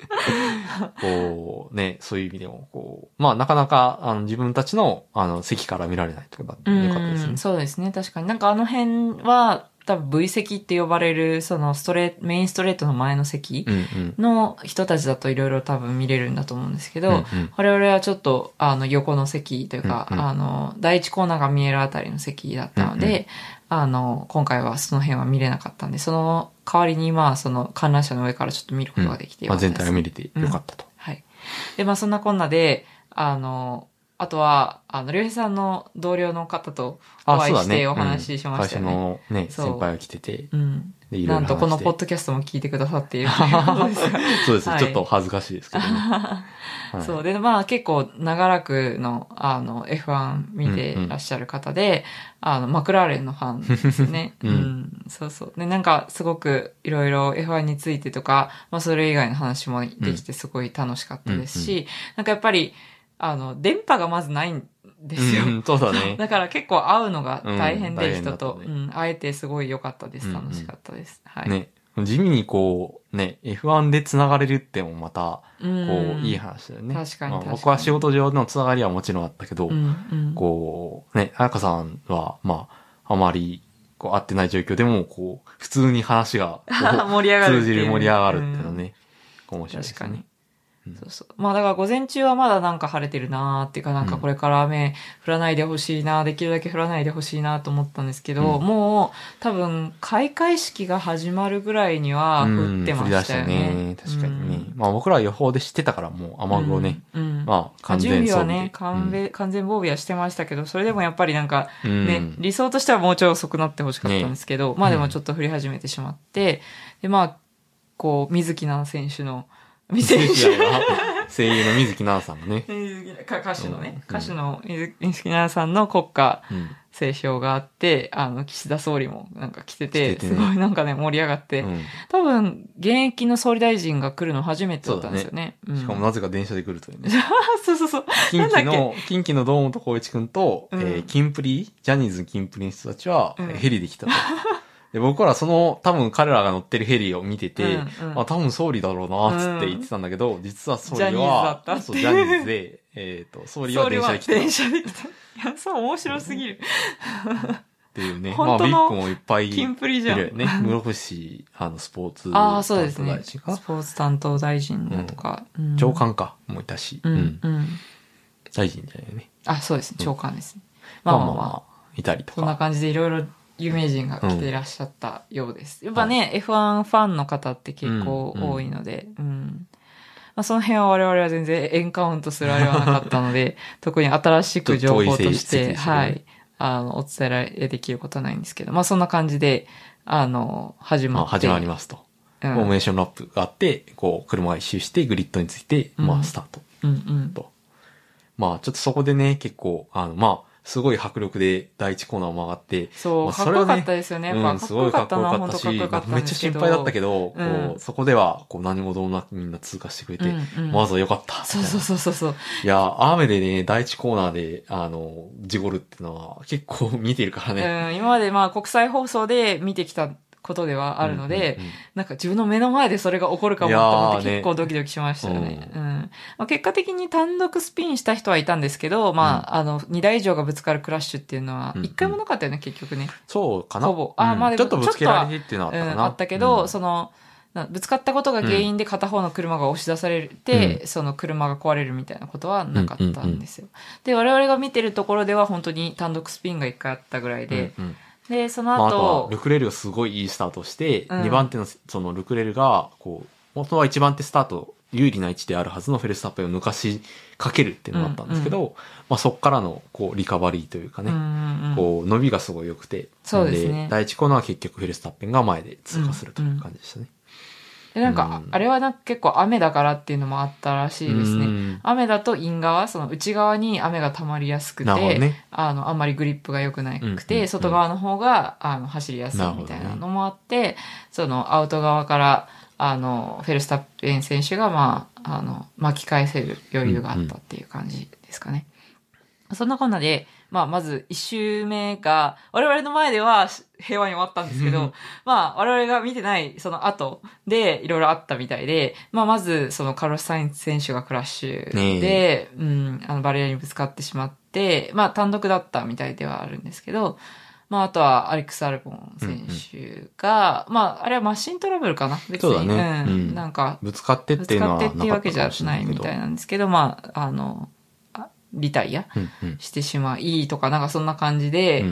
こう、ね、そういう意味でも、こう、まあなかなか、あの、自分たちの、あの、席から見られないとか、うんよかったですね。そうですね、確かに。なんかあの辺は、多分 V 席って呼ばれる、そのストレート、メインストレートの前の席うんうん。の人たちだといろいろ多分見れるんだと思うんですけど、うんうん我々はちょっと、あの、横の席というか、うんうんあの、第一コーナーが見えるあたりの席だったので、うんうんあの、今回はその辺は見れなかったんで、その代わりに、まあ、その観覧車の上からちょっと見ることができてよまあ、かったです。全体を見れてよかったと。はい。で、まあそんなこんなで、あの、あとは、あの、りょうへいさんの同僚の方とお会いしてお話ししましたよね。うん会社のね、先輩が来てて、うん。で、いろいろ。なんとこのポッドキャストも聞いてくださっているそうです、はいちょっと恥ずかしいですけどね。はいそう。で、まあ結構長らくの、あの、F1 見てらっしゃる方で、あの、マクラーレンのファンですね。うんそうそう。で、なんかすごくいろいろ F1 についてとか、まあそれ以外の話もできてすごい楽しかったですし、なんかやっぱり、あの、電波がまずないんですよ。うん、そうだね。だから結構会うのが大変で、人と。うん、会えてすごい良かったです。楽しかったです。はい。ね。地味にこう、ね、F1 で繋がれるってもまた、うん、こう、いい話だよね。まあ確かに確かに僕は仕事上の繋がりはもちろんあったけど。こう、ね、彩香さんは、まあ、あまり、こう、会ってない状況でも、こう、普通に話が、盛り上がる通じる盛り上がるっていうのね、面白いですね。確かに。うんそうそう。まあだから午前中はまだなんか晴れてるなーっていうかなんかこれから雨降らないでほしいな、できるだけ降らないでほしいなと思ったんですけど、うんもう多分開会式が始まるぐらいには降ってましたよね。うんね。確かにね。まあ僕らは予報で知ってたからもう雨雲ね。うん。うんまあ完準全装備はね、完全完全防備はしてましたけど、それでもやっぱりなんかうんね、理想としてはもうちょい遅くなってほしかったんですけど、まあでもちょっと降り始めてしまって、でまあ、こう、水木奈々選手の、水木選手声優の水木奈々さんがね。歌手のね、うん歌手の水水木奈々さんの国歌うん。斉唱があって、あの、岸田総理もなんか来てて、来ててねすごいなんかね、盛り上がって、うん多分、現役の総理大臣が来るの初めてだったんですよね。うんしかもなぜか電車で来るというね。そうそうそう。近畿の、近畿の堂本光一くんと、うんえーキンプリ、ジャニーズキンプリの人たちは、うんヘリで来たと。で僕らその、多分彼らが乗ってるヘリを見てて、うんうんあ、多分総理だろうな、つって言ってたんだけど、実は総理は、ジャニーズだったってそう、ジャニーズで、えっ、と、総理は電車で来たっ電車で来た。いや、そう面白すぎる。ていうね。まあ、本当のビッグもいっぱいいキンプリじゃんるよね。室伏、あの、スポーツああ、そうですね。担当大臣かスポーツ担当大臣だとか。うん長官か、もいたし、ううんん、うん。大臣じゃないよね。あ、そうですね。長官ですね。まあまあまあ。いたりとそんなか。感じでいろいろ有名人が来ていらっしゃったようです。やっぱね、F1 ファンの方って結構多いので、うん。まあ、その辺は我々は全然エンカウントするあれはなかったので、特に新しく情報として、はい、あの、お伝えられできることはないんですけど、まあそんな感じで、あの、始まって。まあ、始まりますと。うんフォーメーションラップがあって、こう、車が一周して、グリッドについて、うんまあ、スタート。うんうん。と。まあ、ちょっとそこでね、結構、あの、まあ、すごい迫力で第一コーナーを曲がって、そう、まあかっこよかったですよね。うん、すごいかっここよかったし、めっちゃ。心配だったけど、うんこう、そこでは、こう、何もどうもなくみんな通過してくれて、うんうんまずはよかった。そうそうそうそうそう。いや、雨でね、第一コーナーで、あの、ジゴルっていうのは結構見てるからね。うん、今までまあ国際放送で見てきたことではあるので、うんうんうん。なんか自分の目の前でそれが起こるかもと思って結構ドキドキしましたよね。ううん。まあ、結果的に単独スピンした人はいたんですけど、まあ、あの、2台以上がぶつかるクラッシュっていうのはうん、一回もなかったよね、結局ね。そうかな。ほぼ。あうん。まあでもちょっとぶつけられてっていうのはあうん、ったかな。あったけど、うん。その、なぶつかったことが原因で片方の車が押し出されて、その車が壊れるみたいなことはなかったんですよ。で、我々が見てるところでは本当に単独スピンが一回あったぐらいで、うんうんで、そのまあ、あと後、は、ルクレールがすごいいいスタートをして、うん。2番手のそのルクレールが、こう、元は1番手スタート、有利な位置であるはずのフェルスタッペンを抜かしかけるっていうのがあったんですけど、まあそっからの、こう、リカバリーというかね、うんうんうん。こう、伸びがすごい良くて、そうですね。第1コーナーは結局フェルスタッペンが前で通過するという感じでしたね。でなんか、うん。あれはなんか結構雨だからっていうのもあったらしいですね。うん。雨だとイン側、その内側に雨が溜まりやすくて、ね。あの、あんまりグリップが良くなくて、うんうんうん。外側の方が、あの、走りやすいみたいなのもあって、そのアウト側から、あの、フェルスタッペン選手が、まあ、あの、巻き返せる余裕があったっていう感じですかね。そんなこんなで、まあ、まず一周目が、我々の前では平和に終わったんですけうん。ど、まあ、我々が見てないその後でいろいろあったみたいで、まあ、まず、そのカルロス・サインズ選手がクラッシュねで、うん、あの、バレリアにぶつかってしまって、まあ、単独だったみたいではあるんですけど、まあ、あとはアレックス・アルボン選手が、まあ、あれはマシントラブルかな別に。そうだね。うん。うん。なんか、ぶつかってっぶていうのはつかってっていうわけじゃないみたいなんですけど、まあ、あの、あリタイアしてしまいとか、なんかそんな感じで、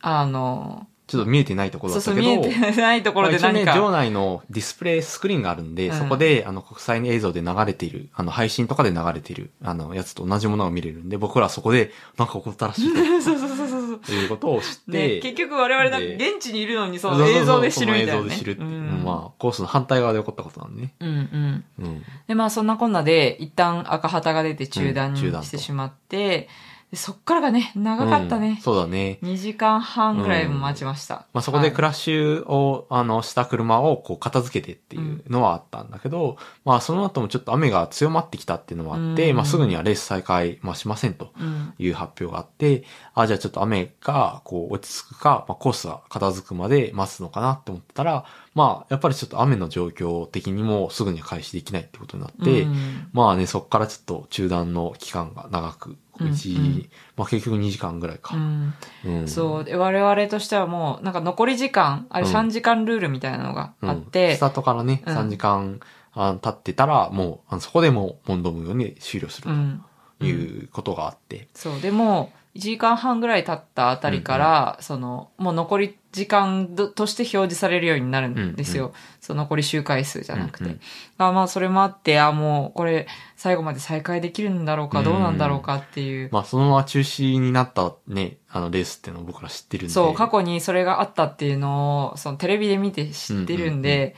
あの、ちょっと見えてないところそうそう、だったけど、見えてないところでまあ一応ね、何か、場内のディスプレイスクリーンがあるんで、うんそこで、あの、国際映像で流れている、あの、配信とかで流れている、あの、やつと同じものが見れるんで、僕らはそこで、なんか起こったらしい そうそうそうそうそう。ということを知っね、て、結局我々なんかで現地にいるのにそそうそうそうの映像で知るみたいな、ね。映像で知るっていう、うんまあ、コースの反対側で起こったことなんでね。うんうん。うん。で、まあそんなこんなで、一旦赤旗が出て中断してしまって、でそっからがね、長かったうんね。そうだね。2時間半ぐらいも待ちました。まあ、そこでクらラッシュを、あの、した車をこう片付けてっていうのはあったんだけど、まあ、その後もちょっと雨が強まってきたっていうのもあって、うんまあ、すぐにはレース再開、まあ、しませんとうん。いう発表があって、あ、じゃあちょっと雨がこう落ち着くか、まあ、コースが片付くまで待つのかなって思ってたら、まあ、やっぱりちょっと雨の状況的にもすぐには開始できないってことになって、うんまあね、そっからちょっと中断の期間が長く、うん1、うんまあ結局2時間ぐらいか。うんうんそう。で、我々としてはもう、なんか残り時間、あれうん3時間ルールみたいなのがうんあってス、タートからね、うん3時間あ経ってたら、もう、あのそこでもう、モンドムように終了するうん。ということがあって。そう。でも、1時間半ぐらい経ったあたりから、その、もう残り時間どとして表示されるようになるんですよ。うんその残り周回数じゃなくて。うんうんあまあ、それもあって、あもう、これ、最後まで再開できるんだろうか、どうなんだろうかっていう。まあ、そのまま中止になったね、あの、レースっていうのを僕ら知ってるんで。そう、過去にそれがあったっていうのを、そのテレビで見て知ってるんで、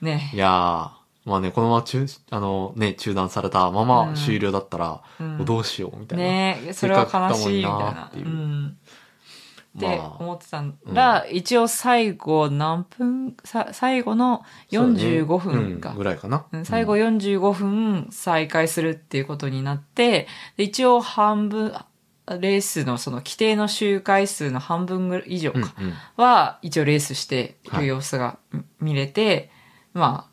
ねい。やー、まあね、このまま中、あのね、中断されたまま終了だったら、うんどうしようみたいな。ねそれは悲しいみたいななっ。ていううん。思ってたら、一応最後何分、さ最後の45分かうん。ぐらいかな。うん最後うん45分再開するっていうことになって、で一応半分、レースのその規定の周回数の半分ぐらい以上か、は一応レースしている様子がみ見れて、まあ、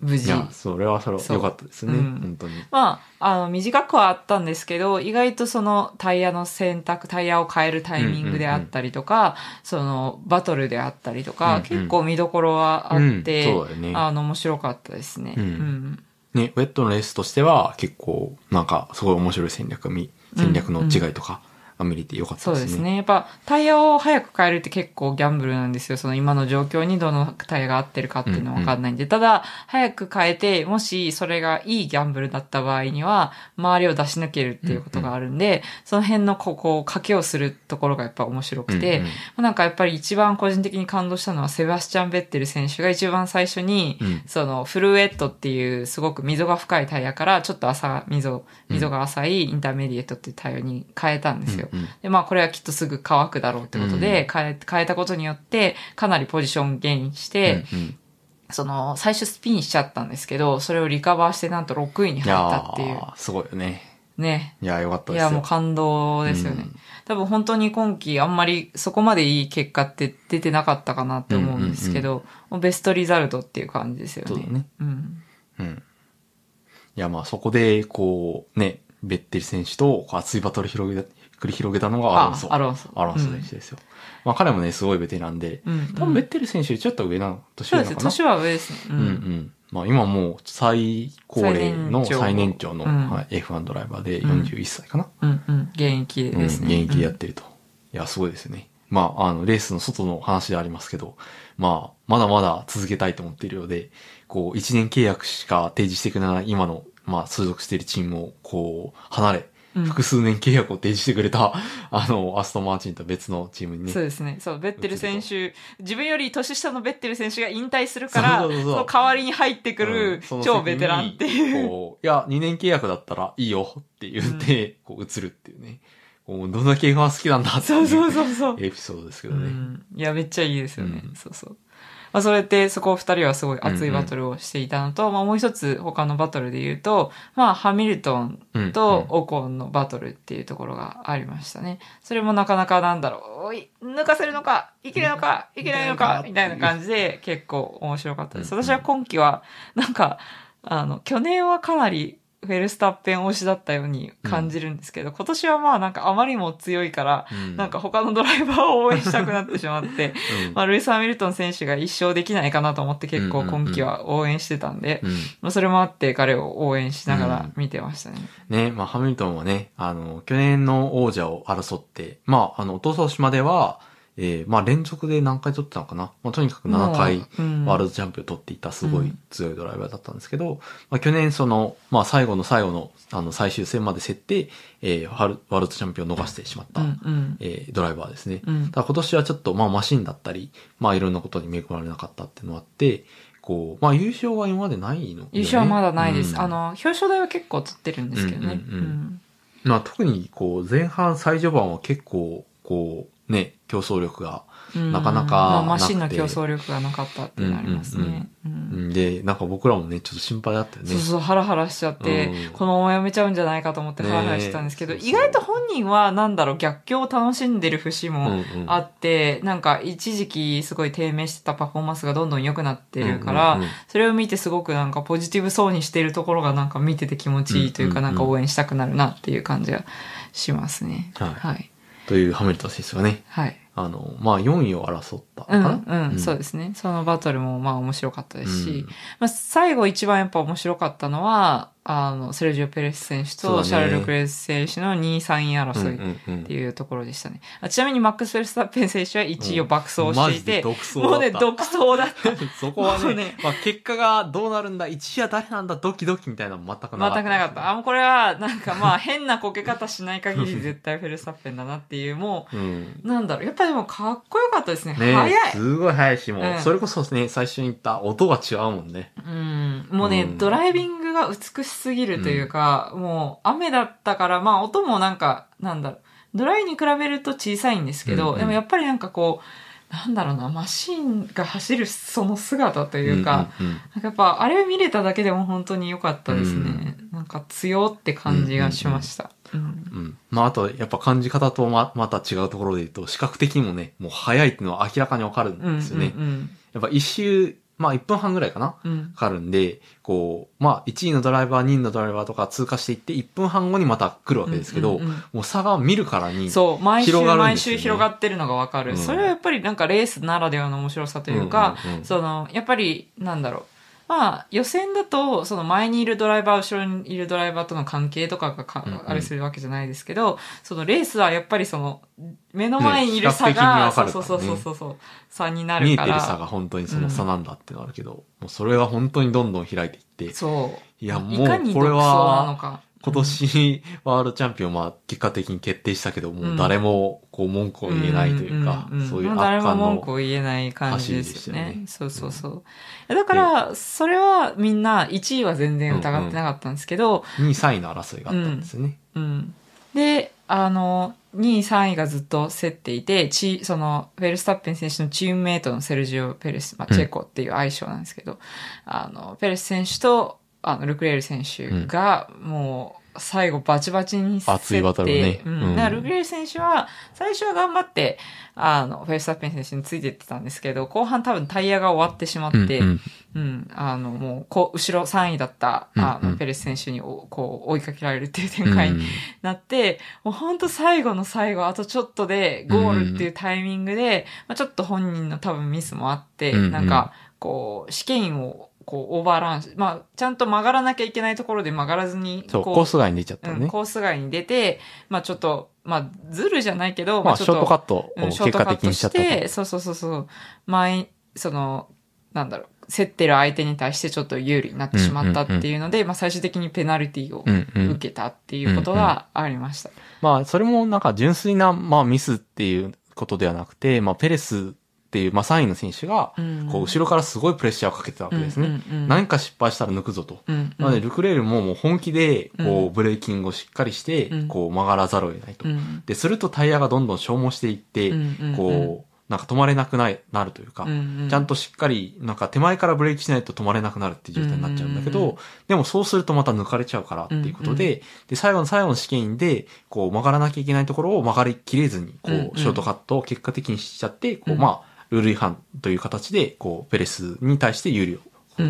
無事。いや、それはそれは良かったですね。うん本当に。まあ、あの、短くはあったんですけど、意外とそのタイヤの選択、タイヤを変えるタイミングであったりとか、そのバトルであったりとか、うんうん結構見どころはあって、うんそうだよねあの、面白かったですね。うんうんね、ウェットのレースとしては結構、なんか、すごい面白い戦略が見、戦略の違いとかが見れてよかったでね。そうですすね。やっぱタイヤを早く変えるって結構ギャンブルなんですよ。その今の状況にどのタイヤが合ってるかっていうのはわかんないんで。ただ、早く変えて、もしそれがいいギャンブルだった場合には、周りを出し抜けるっていうことがあるんで、その辺のここ、賭けをするところがやっぱ面白くて、うんうんなんかやっぱり一番個人的に感動したのはセバスチャン・ベッテル選手が一番最初に、うんそのフルウェットっていうすごく溝が深いタイヤからちょっと浅溝、溝が浅いインターメディエットっていうタイヤに変えたんですよ。うんうんで、まあこれはきっとすぐ乾くだろうってことで、変え、変えたことによってかなりポジションゲインして、うんうんその最初スピンしちゃったんですけど、それをリカバーしてなんと6位にい入やったっていう。ーすごいよね。ね。いやーよかったですよ。いや、もう感動ですよね。うん多分本当に今季あんまりそこまでいい結果って出てなかったかなって思うんですけど、もうベストリザルトっていう感じですよね。そうだね。うん。うん。いや、まあそこで、こう、ね、ベッテル選手と熱いバトル広げ、繰り広げたのがアロンソ。あアロンソ。アロンソ選手ですよ。まあ彼もね、すごいベテランで、うん。多分ベッテル選手ちょっと上なの、年そうですね。上なのかな。年は上ですね。うんうん。まあ今もう最高齢の最年長の、うんはい、F1 ドライバーでうん41歳かな？うんうん。現役うん、ですね。現役でやってると。いや、すごいですね。まあ、あの、レースの外の話でありますけど、まあ、まだまだ続けたいと思っているようで、こう、1年契約しか提示してくれない今の、まあ、所属しているチームを、こう、離れ、うん複数年契約を提示してくれた、あの、アストンマーチンと別のチームにね。そうですね。そう、ベッテル選手、自分より年下のベッテル選手が引退するから、その代わりに入ってくうる超ベテランっていう。こう、いや、2年契約だったらいいよって言って、こう、移るっていうね。こう、どんだけ F1 好きなんだっていそうそうそうそう。エピソードですけうどね。ん。いや、めっちゃいいですよね。うんそうそう。まあ、それって、そこ二人はすごい熱いバトルをしていたのと、まあ、もう一つ他のバトルで言うと、まあ、ハミルトンうんとオコンのバトルっていうところがありましたね。それもなかなかなんだろう、おい、抜かせるのか、いけるのか、いけないのか、みたいな感じで結構面白かったです。うん私は今季は、なんか、あの、去年はかなりフェルスタッペン推しだったように感じるんですけど、今年はまあなんかあまりにも強いから、うん。なんか他のドライバーを応援したくなってしまって、うん。まあ、ルイス・ハミルトン選手が一生できないかなと思って結構今季は応援してたんで、うん。まあ、それもあって彼を応援しながら見てましたね。ね、まあ、ハミルトンはね、あの、去年の王者を争って、まあ、あの、おととしまでは、えー、まあ、連続で何回取ってたのかな？まあ、とにかく7回、うん。ワールドチャンピオンを取っていたすごい強いドライバーだったんですけど、まあ、去年その、まあ、最後の最後の、あの、最終戦まで競って、えー、ワールワールドチャンピオンを逃してしまった、うんうん。えー、ドライバーですね。うん。ただ今年はちょっと、まあ、マシンだったり、まあ、いろんなことに恵まれなかったっていうのがあって、こう、まあ、優勝は今までないの？よね優勝はまだないです。うん。あの、表彰台は結構取ってるんですけどね。うんうんうん。まあ特にこう前半最序盤は結構こうね、競争力が。うん。なかなかまあ、マシンのなくて競争力がなかったっていうのありますね。うんんで、なんか僕らもね、ちょっと心配だったよね。そうそう、ハラハラしちゃって、うん。このままやめちゃうんじゃないかと思ってハラハラしてたんですけど、ねえ意外と本人は、なんだろう、逆境を楽しんでる節うんもうん。あって、なんか一時期すごい低迷してたパフォーマンスがどんどん良くなってるから、うんうんうん。それを見てすごくなんかポジティブそうにしてるところがなんか見てて気持ちいいというか、うんうんうん。なんか応援したくなるなっていう感じがしますね。はい。はい。というハミルトン選手がね、はい。あの、まあ4位を争ったうん、のかなうん、そうですね。そのバトルもまあ面白かったですし、うんまあ最後一番やっぱ面白かったのは、あの、セルジオ・ペレス選手とシャルル・クレス選手の2位、3位争いっうんうんうんていうところでしたね。あちなみにマックス・フェルスタッペン選手は1位を爆走していて、マジで独走だったもうね、独走だった。そこはねねまあ結果がどうなるんだ、1位は誰なんだ、ドキドキみたいなの全くなかった。全くなかった。あ、もうこれは、なんかまあ変なこけ方しない限り絶対フェルスタッペンだなっていう、もうん。う、なんだろう。やっぱりでもかっこよかったですね。ね早い。すごい速いし、もう、うんそれこそね、最初に言った音が違うもんね。うん。もうね、うんドライビングが美しすぎるというか、もう雨だったから、まあ音もなんか、なんだろう。ドライに比べると小さいんですけど、うんうんでもやっぱりなんかこう、なんだろうな、マシンが走るその姿というか、うんうんうんなんかやっぱあれを見れただけでも本当に良かったですね。なんか強って感じがしました。うんうん。まあ、あと、やっぱ感じ方とま、また違うところで言うと、視覚的にもね、もう速いっていうのは明らかにわかるんですよね。うんやっぱ一周、まあ1分半ぐらいかな？うん。うん。かかるんで、こう、まあ1位のドライバー、2位のドライバーとか通過していって、1分半後にまた来るわけですけど、うんうんうんもう差が見るからに、そう、毎週広がるん毎ですよね。週広がってるのがわかる、うん。それはやっぱりなんかレースならではの面白さというか、うんうんうん。その、やっぱり、なんだろう。まあ、予選だと、その前にいるドライバー、後ろにいるドライバーとの関係とかがか、うんうんあれするわけじゃないですけど、そのレースはやっぱりその、目の前にいる差が、わかそうそうるからねそうそうそう、差にな見えてるから。る差が本当にその差なんだってのあるけど、もうそれが本当にどんどん開いていって、そう。いやもうこれはなのか。今年ワールドチャンピオンまあ結果的に決定したけど、もう誰もこう文句を言えないというか、んんんそういう圧巻も文句の、を言えない感じですよね。そうそうそう。だから、それはみんな1位は全然疑ってなかったんですけど、2位、3位の争いがあったんですよね。うん。で、あの、2位、3位がずっと競っていて、チその、フェルスタッペン選手のチームメイトのセルジオ・ペレス、まあ、チェコっていう愛称なんですけど、あの、ペレス選手と、あの、ルクレール選手が、もう、最後バチバチに競って。熱いバトルね。うん。うんだからルクレール選手は、最初は頑張って、あの、フェルスタッペン選手についてってたんですけど、後半多分タイヤが終わってしまって、うんうん、あの、もう、こう、後ろ3位だった、あの、うんうんペレス選手にお、こう、追いかけられるっていう展開になって、もうほんと最後の最後、あとちょっとでゴールっていうタイミングで、まあ、ちょっと本人の多分ミスもあって、うんうん。なんか、こう、試験を、こう、オーバーランし、まあ、ちゃんと曲がらなきゃいけないところで曲がらずに、そう、コース外に出ちゃったうん、ね。コース外に出て、まあちょっと、まあ、ズルじゃないけど、まあ、ショートカットを結果的にしちゃったそうそうそうそう、前、その、なんだろう、競ってる相手に対してちょっと有利になってしまったっていうので、まあ最終的にペナルティをうんうん。受けたっていうことがありました。まあ、それもなんか純粋な、まあ、ミスっていうことではなくて、まあ、ペレスっていう、まあ、3位の選手が、うん。こう、後ろからすごいプレッシャーをかけてたわけですね。うんうんうん。何か失敗したら抜くぞと。うんうん。なので、ルクレールももう本気で、こうう、ブレーキングをしっかりしてうん、こう、曲がらざるを得ないと。う。ん。で、するとタイヤがどんどん消耗していってうんうんうん、こう、なんか止まれなくないなるというか、うんうん。ちゃんとしっかり、なんか手前からブレーキしないと止まれなくなるっていう状態になっちゃうんだけうんうん。うんど、でもそうするとまた抜かれちゃうからっていうことで、で、最後の最後の試験で、こう曲がらなきゃいけないところを曲がりきれずに、こうんうん。う、ショートカットを結果的にしちゃって、こう、うん。まあ、ルール違反という形で、こう、ペレスに対して有利を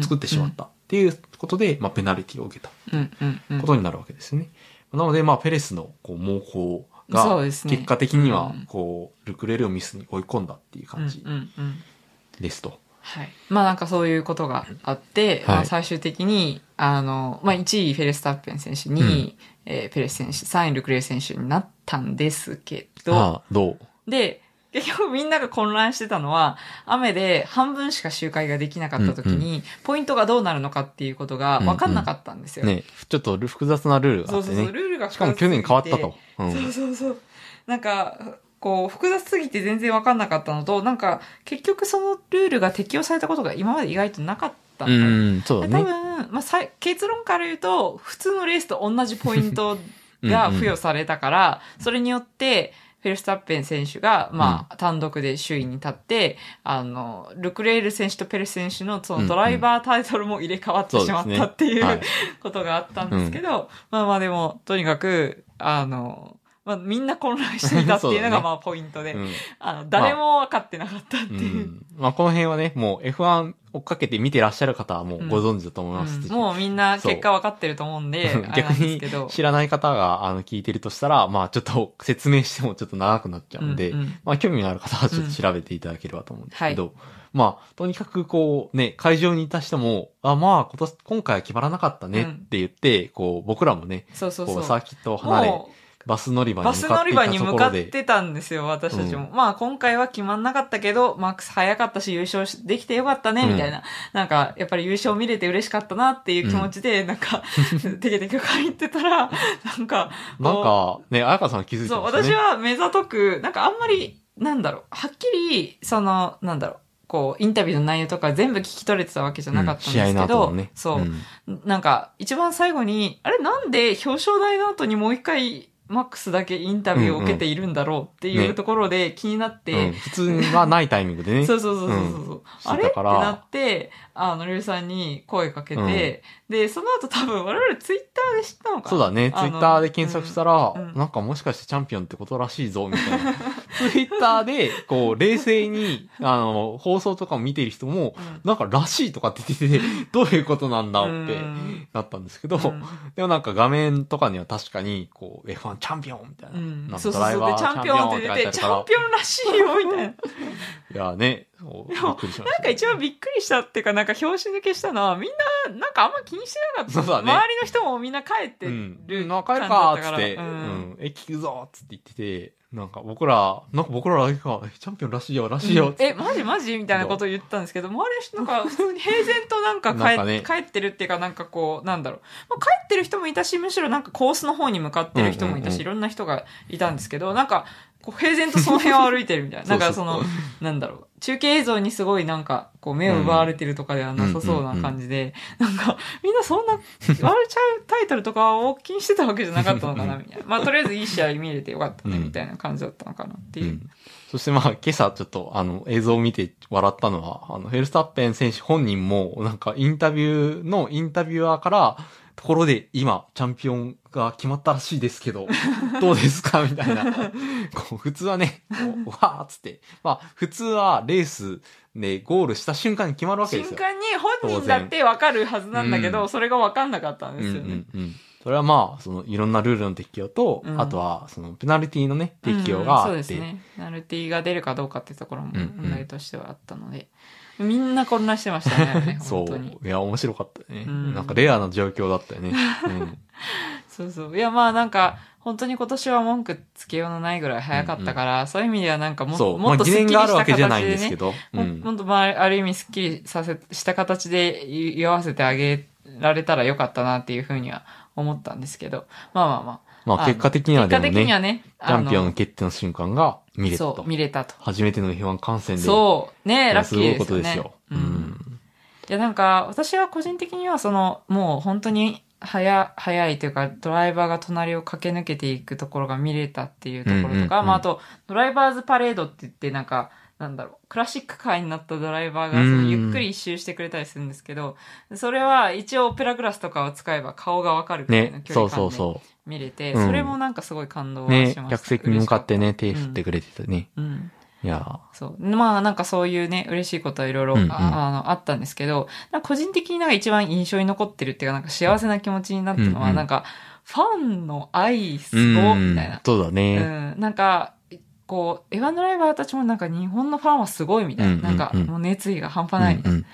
作ってしまったっていうことで、まあ、ペナルティを受けたうんうんうん。ことになるわけですね。なので、まあ、ペレスの、こう、猛攻がそうで、すね。結果的にはうん、こう、ルクレールをミスに追い込んだっていう感じうんうんうん。ですと。はい。まあなんかそういうことがあって、はい。まあ最終的に、あの、まあ1位フェレスタッペン選手、2位、えーペレス選手、3位ルクレール選手になったんですけど、ああ、どう？で、結局みんなが混乱してたのは、雨で半分しか周回ができなかった時に、ポイントがどうなるのかっていうことが分かんなかったんですよ。ね、ちょっと複雑なルールがそうそうそう、あってね。ルールがしかも去年変わったと。うんそうそうそう。なんか、こう、複雑すぎて全然わかんなかったのと、なんか、結局そのルールが適用されたことが今まで意外となかったう。ん、そうだ多ね。分、まあ、さい結論から言うと、普通のレースと同じポイントが付与されたから、それによって、フェルスタッペン選手が、まあ、単独で首位に立って、あの、ルクレール選手とペレス選手のそのドライバータイトルも入れ替わってしまったっていう、はい。ことがあったんですけど、まあまあでも、とにかく、あの、まあみんな混乱していたっていうのが まあポイントで、うん。あの、誰も分かってなかったってういう。ん。まあ、この辺はね、もう F1 追っかけて見てらっしゃる方はもうご存知だと思います。しうん。もうみんな結果分かってると思うんで、逆に。知らない方があの聞いてるとしたら、まあちょっと説明してもちょっと長くなっちゃうんで、うんうん。まあ興味のある方はちょっと調べていただければと思うんですけど、まあとにかくこうね、会場にいた人も、あ、まあ今年、今回は決まらなかったねって言って、こう僕らもね、そうそうそう。こうサーキットを離れ、もバス乗り場うバスに向かってい乗り場に向かってたんですよ、私たちも。まあ今回は決まんなかったけど、マックス早かったし優勝しできてよかったね、うんみたいな。なんか、やっぱり優勝見れて嬉しかったなっていう気持ちで、なんか、てけてけ帰ってたら、なんか、なんこかね、彩香さん気づうそう、いてましたね。私は目ざとく、なんかあんまり、なんだろう、はっきり、その、なんだろう、こう、インタビューの内容とか全部聞き取れてたわけじゃなかったんですけうんね。そう、んなんか、一番最後に、あれなんで表彰台の後にもう一回、マックスだけインタビューを受けているんだろうっていうねところで気になって、うん。普通はないタイミングでね。そうそうそうそうそう。あれってしてたから。なって、あの、リュウさんに声かけて、で、その後多分我々ツイッターで知ったのかな？そうだね。ツイッターで検索したら、うんうんなんかもしかしてチャンピオンってことらしいぞ、みたいな。ツイッターで、こう、冷静に、あの、放送とかを見てる人も、うんなんからしいとかって言ってて、どういうことなんだってうんなったんですけど、うんでもなんか画面とかには確かに、こう、F1 チャンピオンみたいな。うんなんそうそうそう。で、かドライバーチャンピオンって出てて、チャンピオンらしいよ、みたいな。いやね、そうびっくりしました。なんか一番びっくりしたっていうか、なんか拍子抜けしたのは、みんな、なんかあんま気にしてなかった。そうだね周りの人もみんな帰ってうん。るうん、帰る感じだったかから。ーっつって、ううんん、え、聞くぞーっつって言ってて、なんか僕ら、なんか僕らだけか、えチャンピオンらしいよ、らしいよ、つってえ、マジマジみたいなことを言ったんですけど、周りの人なんか普通に平然となんか帰なんかね帰ってるっていうか、なんかこう、なんだろう。まあ、帰ってる人もいたし、むしろなんかコースの方に向かってる人もいたし、うんうんうんいろんな人がいたんですけど、なんか、こう平然とその辺を歩いてるみたいな。なんかその、なんだろう。中継映像にすごいなんか、こう目を奪われてるとかではなさそうな感じで、なんか、みんなそんな、割れちゃうタイトルとかを気にしてたわけじゃなかったのかな、みたいな。まあ、とりあえずいい試合見れてよかったね、うんみたいな感じだったのかなっていう。うん。そしてまあ、今朝ちょっとあの映像を見て笑ったのは、あの、フェルスタッペン選手本人も、なんかインタビューのインタビュアーから、ところで今、チャンピオンが決まったらしいですけど、どうですか？みたいな。こう普通はね、こうわーっつって。まあ、普通はレースでゴールした瞬間に決まるわけですよ。瞬間に本人だってわかるはずなんだけど、うんそれがわかんなかったんうんですよね。うんうん。それはまあ、そのいろんなルールの適用と、うんあとはそのペナルティのね、適用があって、うんそうですね。ナルティが出るかどうかってところもうんうん問題としてはあったので、みんな混乱してましたね そ。う。いや、面白かったよね。うんなんかレアな状況だったよね。うん。そうそう。いや、まあなんか、本当に今年は文句つけようのないぐらい早かったから、そういう意味ではなんかもそう。もっとスッキリしたるわけじゃない形でね、んですけど。うん。も本当まあ、ある意味スッキリさせ、した形で言わせてあげられたらよかったなっていうふうには思ったんですけど、まあまあまあ。まあ、結果的にはでも結果的にはね、ね、チャンピオン決定の瞬間が見れたとそう、。見れたと。初めての F1 観戦で。そう、ねラッキーですよね。すごいことですよ。ううんん。いや、なんか、私は個人的には、その、もう本当に、早、早いというか、ドライバーが隣を駆け抜けていくところが見れたっていうところとか、うんうんうんまあ、あと、ドライバーズパレードって言って、なんか、なんだろう、クラシックカーになったドライバーが、そうんのゆっくり一周してくれたりするんですけど、それは一応オペラグラスとかを使えば顔がわかるくらいのね、そう距離感でそうそ見れて、うんそれもなんかすごい感動しました。、客席に向かってね、手振ってくれてたね。った。うん。いやそう。まあなんかそういうね、嬉しいことはいろいろうんうんああのあったんですけど、個人的になんか一番印象に残ってるっていうか、なんか幸せな気持ちになったのは、うんうんなんか、ファンの愛すーご、うんみたいな。そうだうね。ん。なんか、こう、エヴァンドライバーたちもなんか日本のファンはすごいみたいな。なんかもう熱意が半端ないみたいな。うん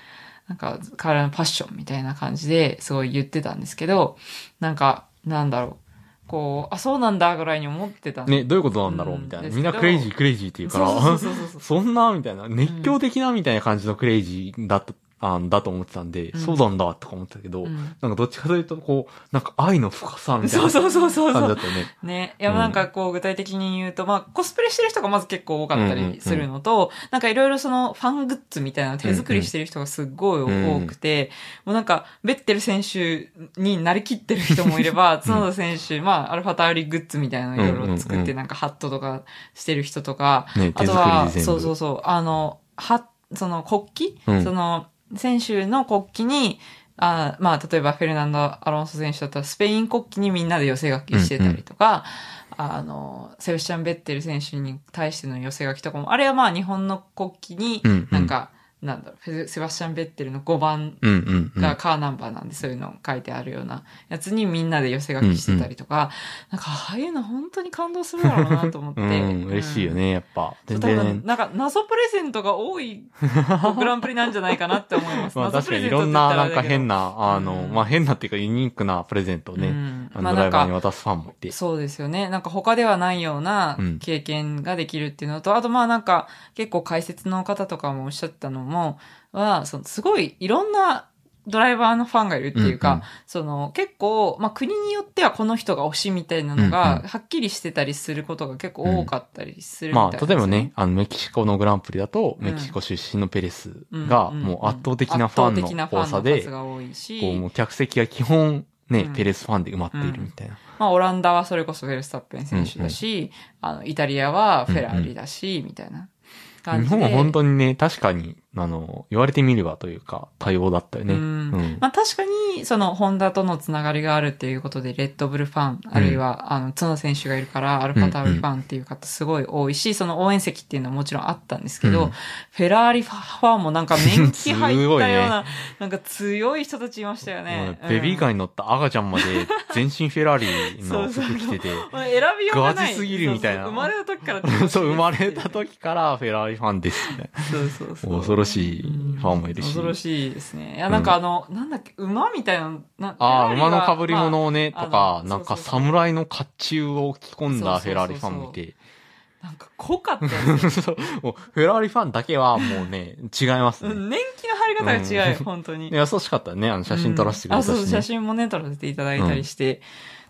なんか、彼らのパッションみたいな感じですごい言ってたんですけど、なんか、なんだろう。こう、あ、そうなんだぐらいに思ってたんね、どういうことなんだろううんみたいな。みんなクレイジークレイジーって言うから、そんなみたいな、熱狂的なみたいな感じのクレイジーだった、あだと思ってたんで、うん。そうなんだとか思ってたけど、うん。なんかどっちかというと、こう、なんか愛の深さみたいなそうそうそうそうそう。感じだ。ったよね。ね。いや、うんなんかこう、具体的に言うと、まあ、コスプレしてる人がまず結構多かったりするのと、なんかいろいろその、ファングッズみたいなの手作りしてる人がすっごい多くて、もうなんか、ベッテル選手になりきってる人もいれば、角田選手、まあ、アルファタウリグッズみたいなのいろいろ作って、うんうんうん。なんかハットとかしてる人とか、ね、あとは。そうそうそう、あの、は、その国旗、うん。その、選手の国旗に、あまあ、例えばフェルナンド・アロンソ選手だったらスペイン国旗にみんなで寄せ書きしてたりとか、あの、セバスチャン・ベッテル選手に対しての寄せ書きとかも、あれはまあ日本の国旗にうんうん、なんか、なんだろう、セバスチャン・ベッテルの5番うんうんうん。がカーナンバーなんで、そういうの書いてあるようなやつにみんなで寄せ書きしてたりとか、なんかああいうの本当に感動するだろうなと思って。うん、嬉しいよね、やっぱ。全然。なんか謎プレゼントが多いグランプリなんじゃないかなって思います。まあ確かにいろんな、なんか変な、あの、まあ変なっていうかユニークなプレゼントをね、うんドライバーに渡すファンもいて。そうですよね。なんか他ではないようなうん経験ができるっていうのと、あとまあなんか結構解説の方とかもおっしゃったのも、は、そのすごいいろんなドライバーのファンがいるっていうか、うんうん。その結構、まあ国によってはこの人が推しみたいなのうんがうん。はっきりしてたりすることが結構多かったりするみたいまあ、なんですよ例えばね、あの、メキシコのグランプリだと、うん。メキシコ出身のペレスうんが、うんもう圧倒的なファ圧倒的なンファンのの多さで数、が多いし、こう、もう客席が基本、ねうん、ペレスファンで埋まっているみたいな。まあ、オランダはそれこそフェルスタッペン選手だし、あの、イタリアはフェラーリだし、みたいな感じで。日本は本当にね、確かに、あの、言われてみればというか、多様だったよね。ううんん。まあ確かに、その、ホンダとのつながりがあるっていうことで、レッドブルファン、あるいは、あの、角選手がいるから、アルファタウリファンっていう方すごい多いし、その応援席っていうのはもちろんあったんですけど、うんフェラーリファンもなんか年季入ったような、なんか強い人たちいましたよもねう。ベビーカーにに乗った赤ちゃんまで、全身フェラーリの服着てて、選びようがない。すぎるみたいな生まれた時からそう、生まれた時からフェラーリファンですみたいそうそうそう。な。恐ろしいファンもいるし。恐ろしいですね。いや、なんかあの、なんだっけ、馬みたいな、なああ、馬の被り物をね、まあとかなんか侍の甲冑を着込んだフェラーリファンもいて、なんか濃かったですフェラーリファンだけはもうね、違いますね。うん年季の入り方が違うよ、本当に。優しかったね、あの写真撮らせてくれたしうんあ、そう、写ね。真もね、撮らせていただいたりして、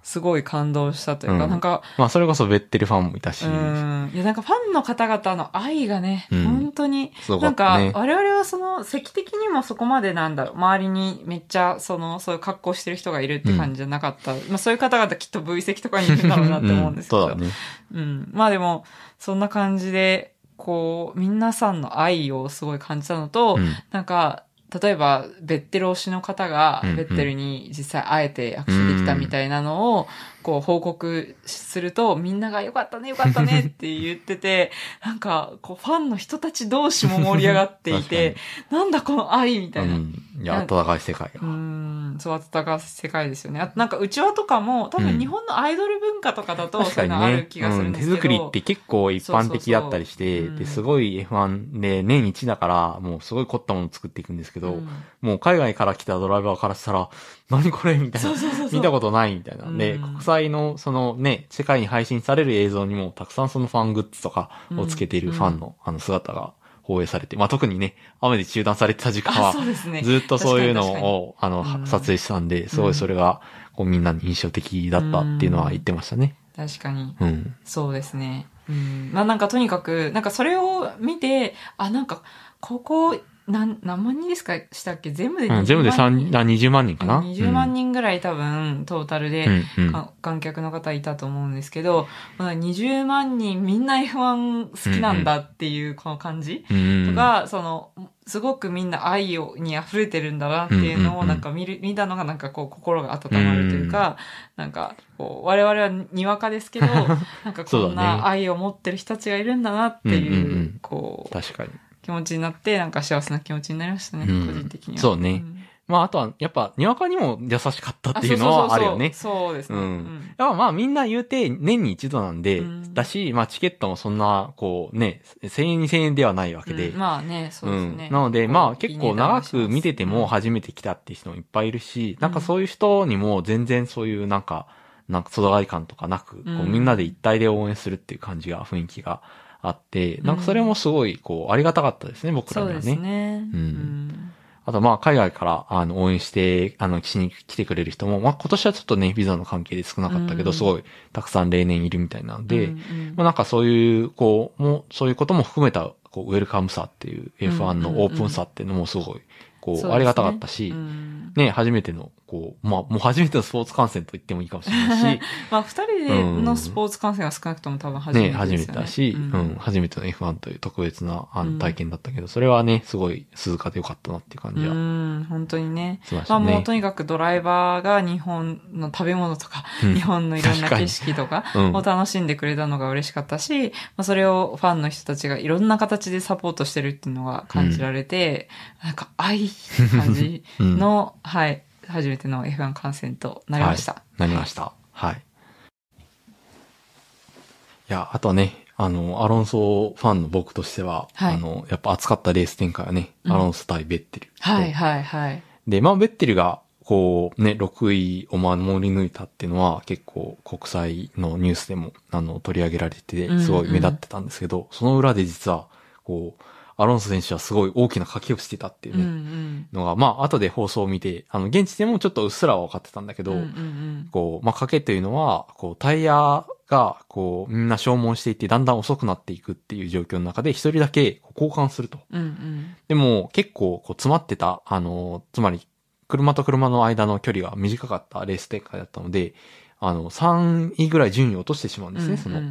すごい感動したというか、うんなんか、まあ、それこそベッテルファンもいたしう、ん。いや、なんかファンの方々の愛がね、うん本当に、すごかなんか。我々はその、席的にもそこまでなんだろう、周りにめっちゃ、その、そういう格好してる人がいるって感じじゃなかった。まあそういう方々きっと V 席とかにいるんだろうなって思うんですけど。そうだね。うん。まあでも、そんな感じで、こう、皆さんの愛をすごい感じたのと、うんなんか、例えば、ベッテル推しの方がベッテルに実際会えて握手できたみたいなのを、こう報告すると、みんながよかったね、よかったねって言ってて、なんか、こうファンの人たち同士も盛り上がっていて、なんだこの愛みたいな。うん。いや、温かい世界うが。ん、そう、温かい世界ですよね。あとなんか、うちわとかも、多うん分日本のアイドル文化とかだと、確かにそういうのあるね。気がするうんん。手ですけど。作りって結構一般的だったりして、で、すごい F1 で年一だから、もうすごい凝ったものを作っていくんですけど、うんもう海外から来たドライバーからしたら、何これみたいなそう。そうそうそう。見たことないみたいな。で、うん国際の、そのね、世界に配信される映像にも、たくさんそのファングッズとかをつけているファンの、あの姿が放映されて、まあ、特にね、雨で中断されてた時間あ、は。ずっとそういうのを、あの、うん撮影したんで、すごいそれが、こうみんなに印象的だったっていうのは言ってましたね。確かに。うん。そうですね。うん。まあなんかとにかく、なんかそれを見て、あ、なんか、ここ、なん、何万人ですか？したっけ？全部で20万人。うん全部で3、あ20万人かな？20万人ぐらい多分、トータルで、うんうんか観客の方いたと思うんですけど、まあ、20万人みんな F1 好きなんだっていうこの感じうん。とか、その、すごくみんな愛をに溢れてるんだなっていうのをなんか見る、見たのがなんかこう心が温まるというか、なんかこう我々はにわかですけど、なんかこんな愛を持ってる人たちがいるんだなっていうん、こう、確かに。気持ちになって、なんか幸せな気持ちになりましたね、うん。個人的には。そうね。ん。まあ、あとは、やっぱ、にわかにも優しかったっていうのはあるよね。そうですね。うん。やっぱまあみんな言うて年に一度なんで、うん。だし、まあチケットもそんな、こうね、1000円2000円ではないわけで。うん。まあね、そうですね。うん。なので、まあ結構長く見てても初めて来たっていう人もいっぱいいるし、なんかそういう人にも全然そういうなんか、なんか疎外感とかなく、こうん。うみんなで一体で応援するっていう感じが、雰囲気があって、なんかそれもすごい、こう、ありがたかったですね、僕らそうですにはね。ね。うん。あとまあ海外からあの応援して、あの、しに来てくれる人も、まあ今年はちょっとね、ビザの関係で少なかったけど、うん。すごいたくさん例年いるみたいなので、うんうんまあなんかそういう、こう、もう、そういうことも含めた、こう、ウェルカムさっていう、うん F1 のオープンさっていうのもすごい、こう、ありがたかったし、うん。ね、初めての、こう、まあ、もう初めてのスポーツ観戦と言ってもいいかもしれないし、まあ、二人でのスポーツ観戦は少なくとも多分初めてね、ね。初めてだし、ううんん、初めての F1 という特別なあうん。の体験だったけど、それはね、すごい鈴鹿でよかったなっていう感じはうん、本当にね。しましたね。まあもうとにかくドライバーが日本の食べ物とか、うん。日本のいろんな景色とかうん。を楽しんでくれたのが嬉しかったし、まあそれをファンの人たちがいろんな形でサポートしてるっていうのが感じられて、なんか愛感じうんの、はい、初めての F1 観戦となりました。なりました。はい。いや、あとはね、あの、アロンソファンの僕としては、はいあの、やっぱ熱かったレース展開はね、うんアロンソ対ベッテル。はい、はい、はい。で、まあ、ベッテルが、こう、ね、6位を守り抜いたっていうのは、結構国際のニュースでも、あの、取り上げられてすごい目立ってたんですけど、その裏で実は、こう、アロンソ選手はすごい大きな賭けをしてたっていううん、うね、ん。のが、まあ、後で放送を見て、あの、現地でもちょっとうっすらは分かってたんだけど、うんうんうんこう、まあ、賭けというのは、こう、タイヤが、こう、みんな消耗していって、だんだん遅くなっていくっていう状況の中で、一人だけ交換すると。うんうんでも、結構、こう、詰まってた、あの、つまり、車と車の間の距離が短かったレース展開だったので、あの、3位ぐらい順位を落としてしまうんですね、その、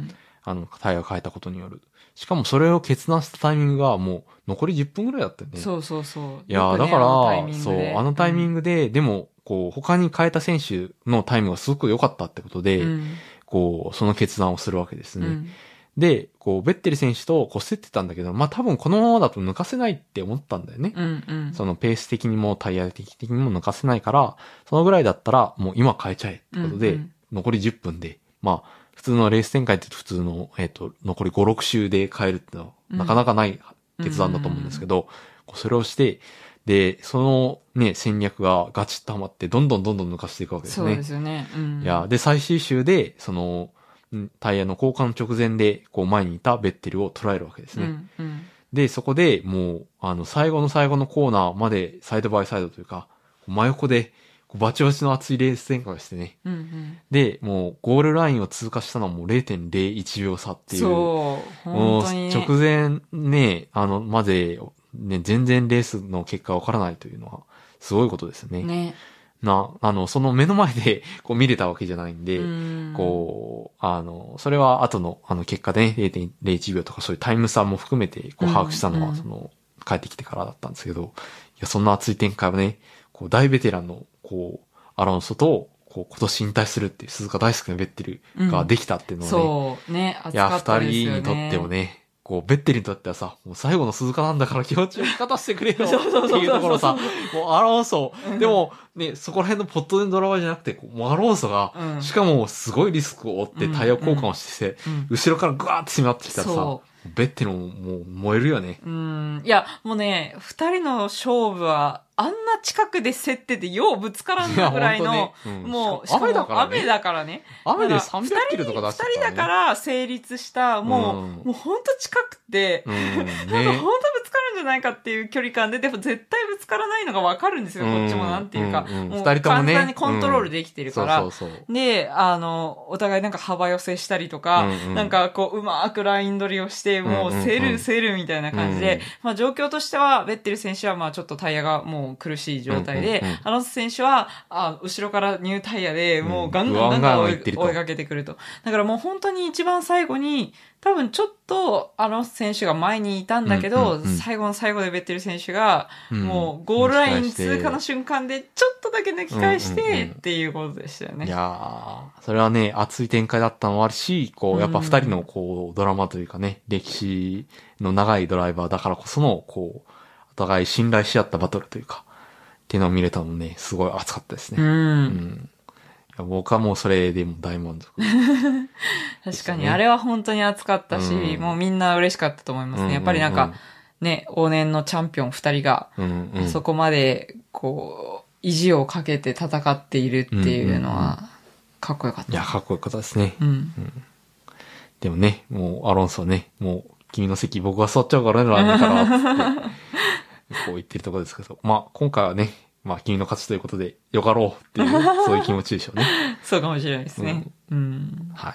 あの、タイヤを変えたことによる。しかもそれを決断したタイミングがもう残り10分ぐらいだったよね。そうそうそう。いやねだから、そう、であのタイミングで、でも、こう、他に変えた選手のタイムがすごく良かったってことで、うんこう、その決断をするわけですね。うんで、こう、ベッテル選手とこう競ってたんだけど、まあ多分このままだと抜かせないって思ったんだよね。うんうん。そのペース的にもタイヤ的にも抜かせないから、そのぐらいだったらもう今変えちゃえってことで、うんうん残り10分で、まあ、普通のレース展開って普通の、えっ、と、残り5、6周で変えるってのは、うんなかなかない決断だと思うんですけど、それをして、で、そのね、戦略がガチッとはまって、どんどんどんどん抜かしていくわけですねそうで。すよね。うん。いや、で、最終週で、その、んタイヤの交換直前で、こう前にいたベッテルを捉えるわけですね。うんうん。で、そこでもう、あの、最後の最後のコーナーまでサイドバイサイドというか、真横で、バチバチの熱いレース展開をしてね。うんうん。で、もう、ゴールラインを通過したのはもう0.01秒差っていう。そう。もう。直前ね、あの、まで、ね、全然レースの結果がわからないというのは、すごいことですよね。ね。な、あの、その目の前で、こう見れたわけじゃないんで、うんこう、あの、それは後の、あの、結果でね、0.01秒とかそういうタイム差も含めて、こう、うん把握したのは、うんその、帰ってきてからだったんですけど、いや、そんな熱い展開をね、こう、大ベテランの、こう、アロンソと、こう、今年引退するっていう鈴鹿大好きなベッテルができたっていうのをね、そう、ね、熱いや、かった二ですよね。人にとってもね、こう、ベッテルにとってはさ、もう最後の鈴鹿なんだから気持ちを勝たせてくれよ そうそうそうそうっていうところさ、もうアロンソ。うん、でもね、そこら辺のポットでのドラマじゃなくて、こうもうアロンソが、うん。しかもすごいリスクを負ってタイヤ交換をして、うん後ろからグワーって迫ってきたらさそ、ベッテルももう燃えるよね。うん。いや、もうね、二人の勝負は、あんな近くで競ってて、ようぶつからんのぐらいの、もう、しかも雨だからね。雨だからね。雨でだから300キロとか出して二人だから成立した、もう、うん。もうほんと近くて、うん、なんかね本当ぶつかるんじゃないかっていう距離感で、でも絶対ぶつからないのがわかるんですよ、うん。こっちもなんていうか。うんうんもう二人ともね。簡単にコントロールできてるから。で、あの、お互いなんか幅寄せしたりとか、うんうん。なんかこう、うまくライン取りをして、もう、うんうんうん。競る、競るみたいな感じで、うん。まあ状況としては、ベッテル選手はまあちょっとタイヤがもう苦しい状態で、アロンソ選手は、あ後ろからニュータイヤで、もうガンガンうんガンガン追いかけてくると。だからもう本当に一番最後に、多分ちょっとアロンソ選手が前にいたんだけど、最後の最後でベッテル選手が、うん。もうゴールライン通過の瞬間で、ちょっとだけ抜き返して、うんっていうことでしたよね。いやー、それはね、熱い展開だったのもあるし、こう、やっぱ二人のこう、ドラマというかね、歴史の長いドライバーだからこその、こう、お互い信頼し合ったバトルというか、っていうのを見れたのもね、すごい熱かったですう。ね。うんん。いや僕はもうそれでも大満足。確かに、ねあれは本当に熱かったし、うんもうみんな嬉しかったと思いますね。やっぱりなんか、ね、往年のチャンピオン二人が、うんうん、そこまで、こう、意地をかけて戦っているっていうのうんうんは、かっこよかった。いや、かっこよかったですね。うん。でもね、もう、アロンソはね、もう、君の席僕が座っちゃうからね、来年から、つって、こう言ってるところですけど、まあ、今回はね、まあ、君の勝ちということで、よかろうっていう、そういう気持ちでしょうね。そうかもしれないですね。うん。はい。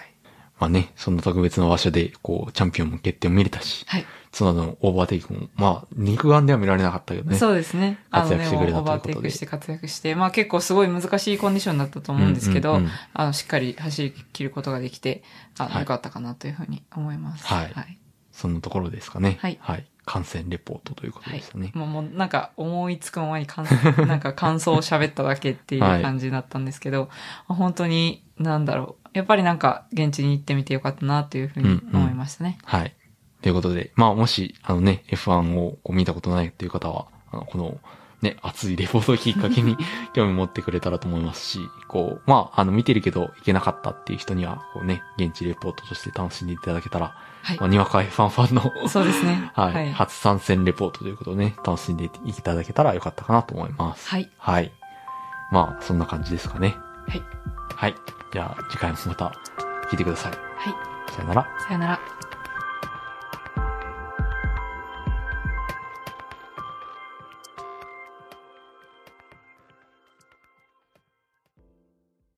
まあね、そんな特別な場所で、こう、チャンピオンも決定を見れたし、はい。角田のオーバーテイクも、まあ、肉眼では見られなかったけどね。そうですね。活躍してくれたオーバーということでテイクして活躍して、まあ結構すごい難しいコンディションだったと思うんですけど、うんうんうんあの、しっかり走り切ることができて、あはいよかったかなというふうに思います。はいはい。そんなところですかね。はいはい。観戦レポートということはいでしたね。。もう、もうなんか思いつくままに感 なんか感想を喋っただけっていう感じだったんですけど、本当に、なんだろう。やっぱりなんか現地に行ってみてよかったなというふうに思いましたね。はい。ということで、まあもし、あのね、F1 をこう見たことないという方は、あの、この、ね、熱いレポートをきっかけに 興味持ってくれたらと思いますし、こう、まあ、あの、見てるけど行けなかったっていう人には、こうね、現地レポートとして楽しんでいただけたら、はいまあ、にわか F1 ファンの、そうですね。はい、はい。初参戦レポートということでね、楽しんでいただけたらよかったかなと思います。はい。はい。まあ、そんな感じですかね。はい。はい。じゃあ、次回もまた聞いてください。はい。さよなら。さよなら。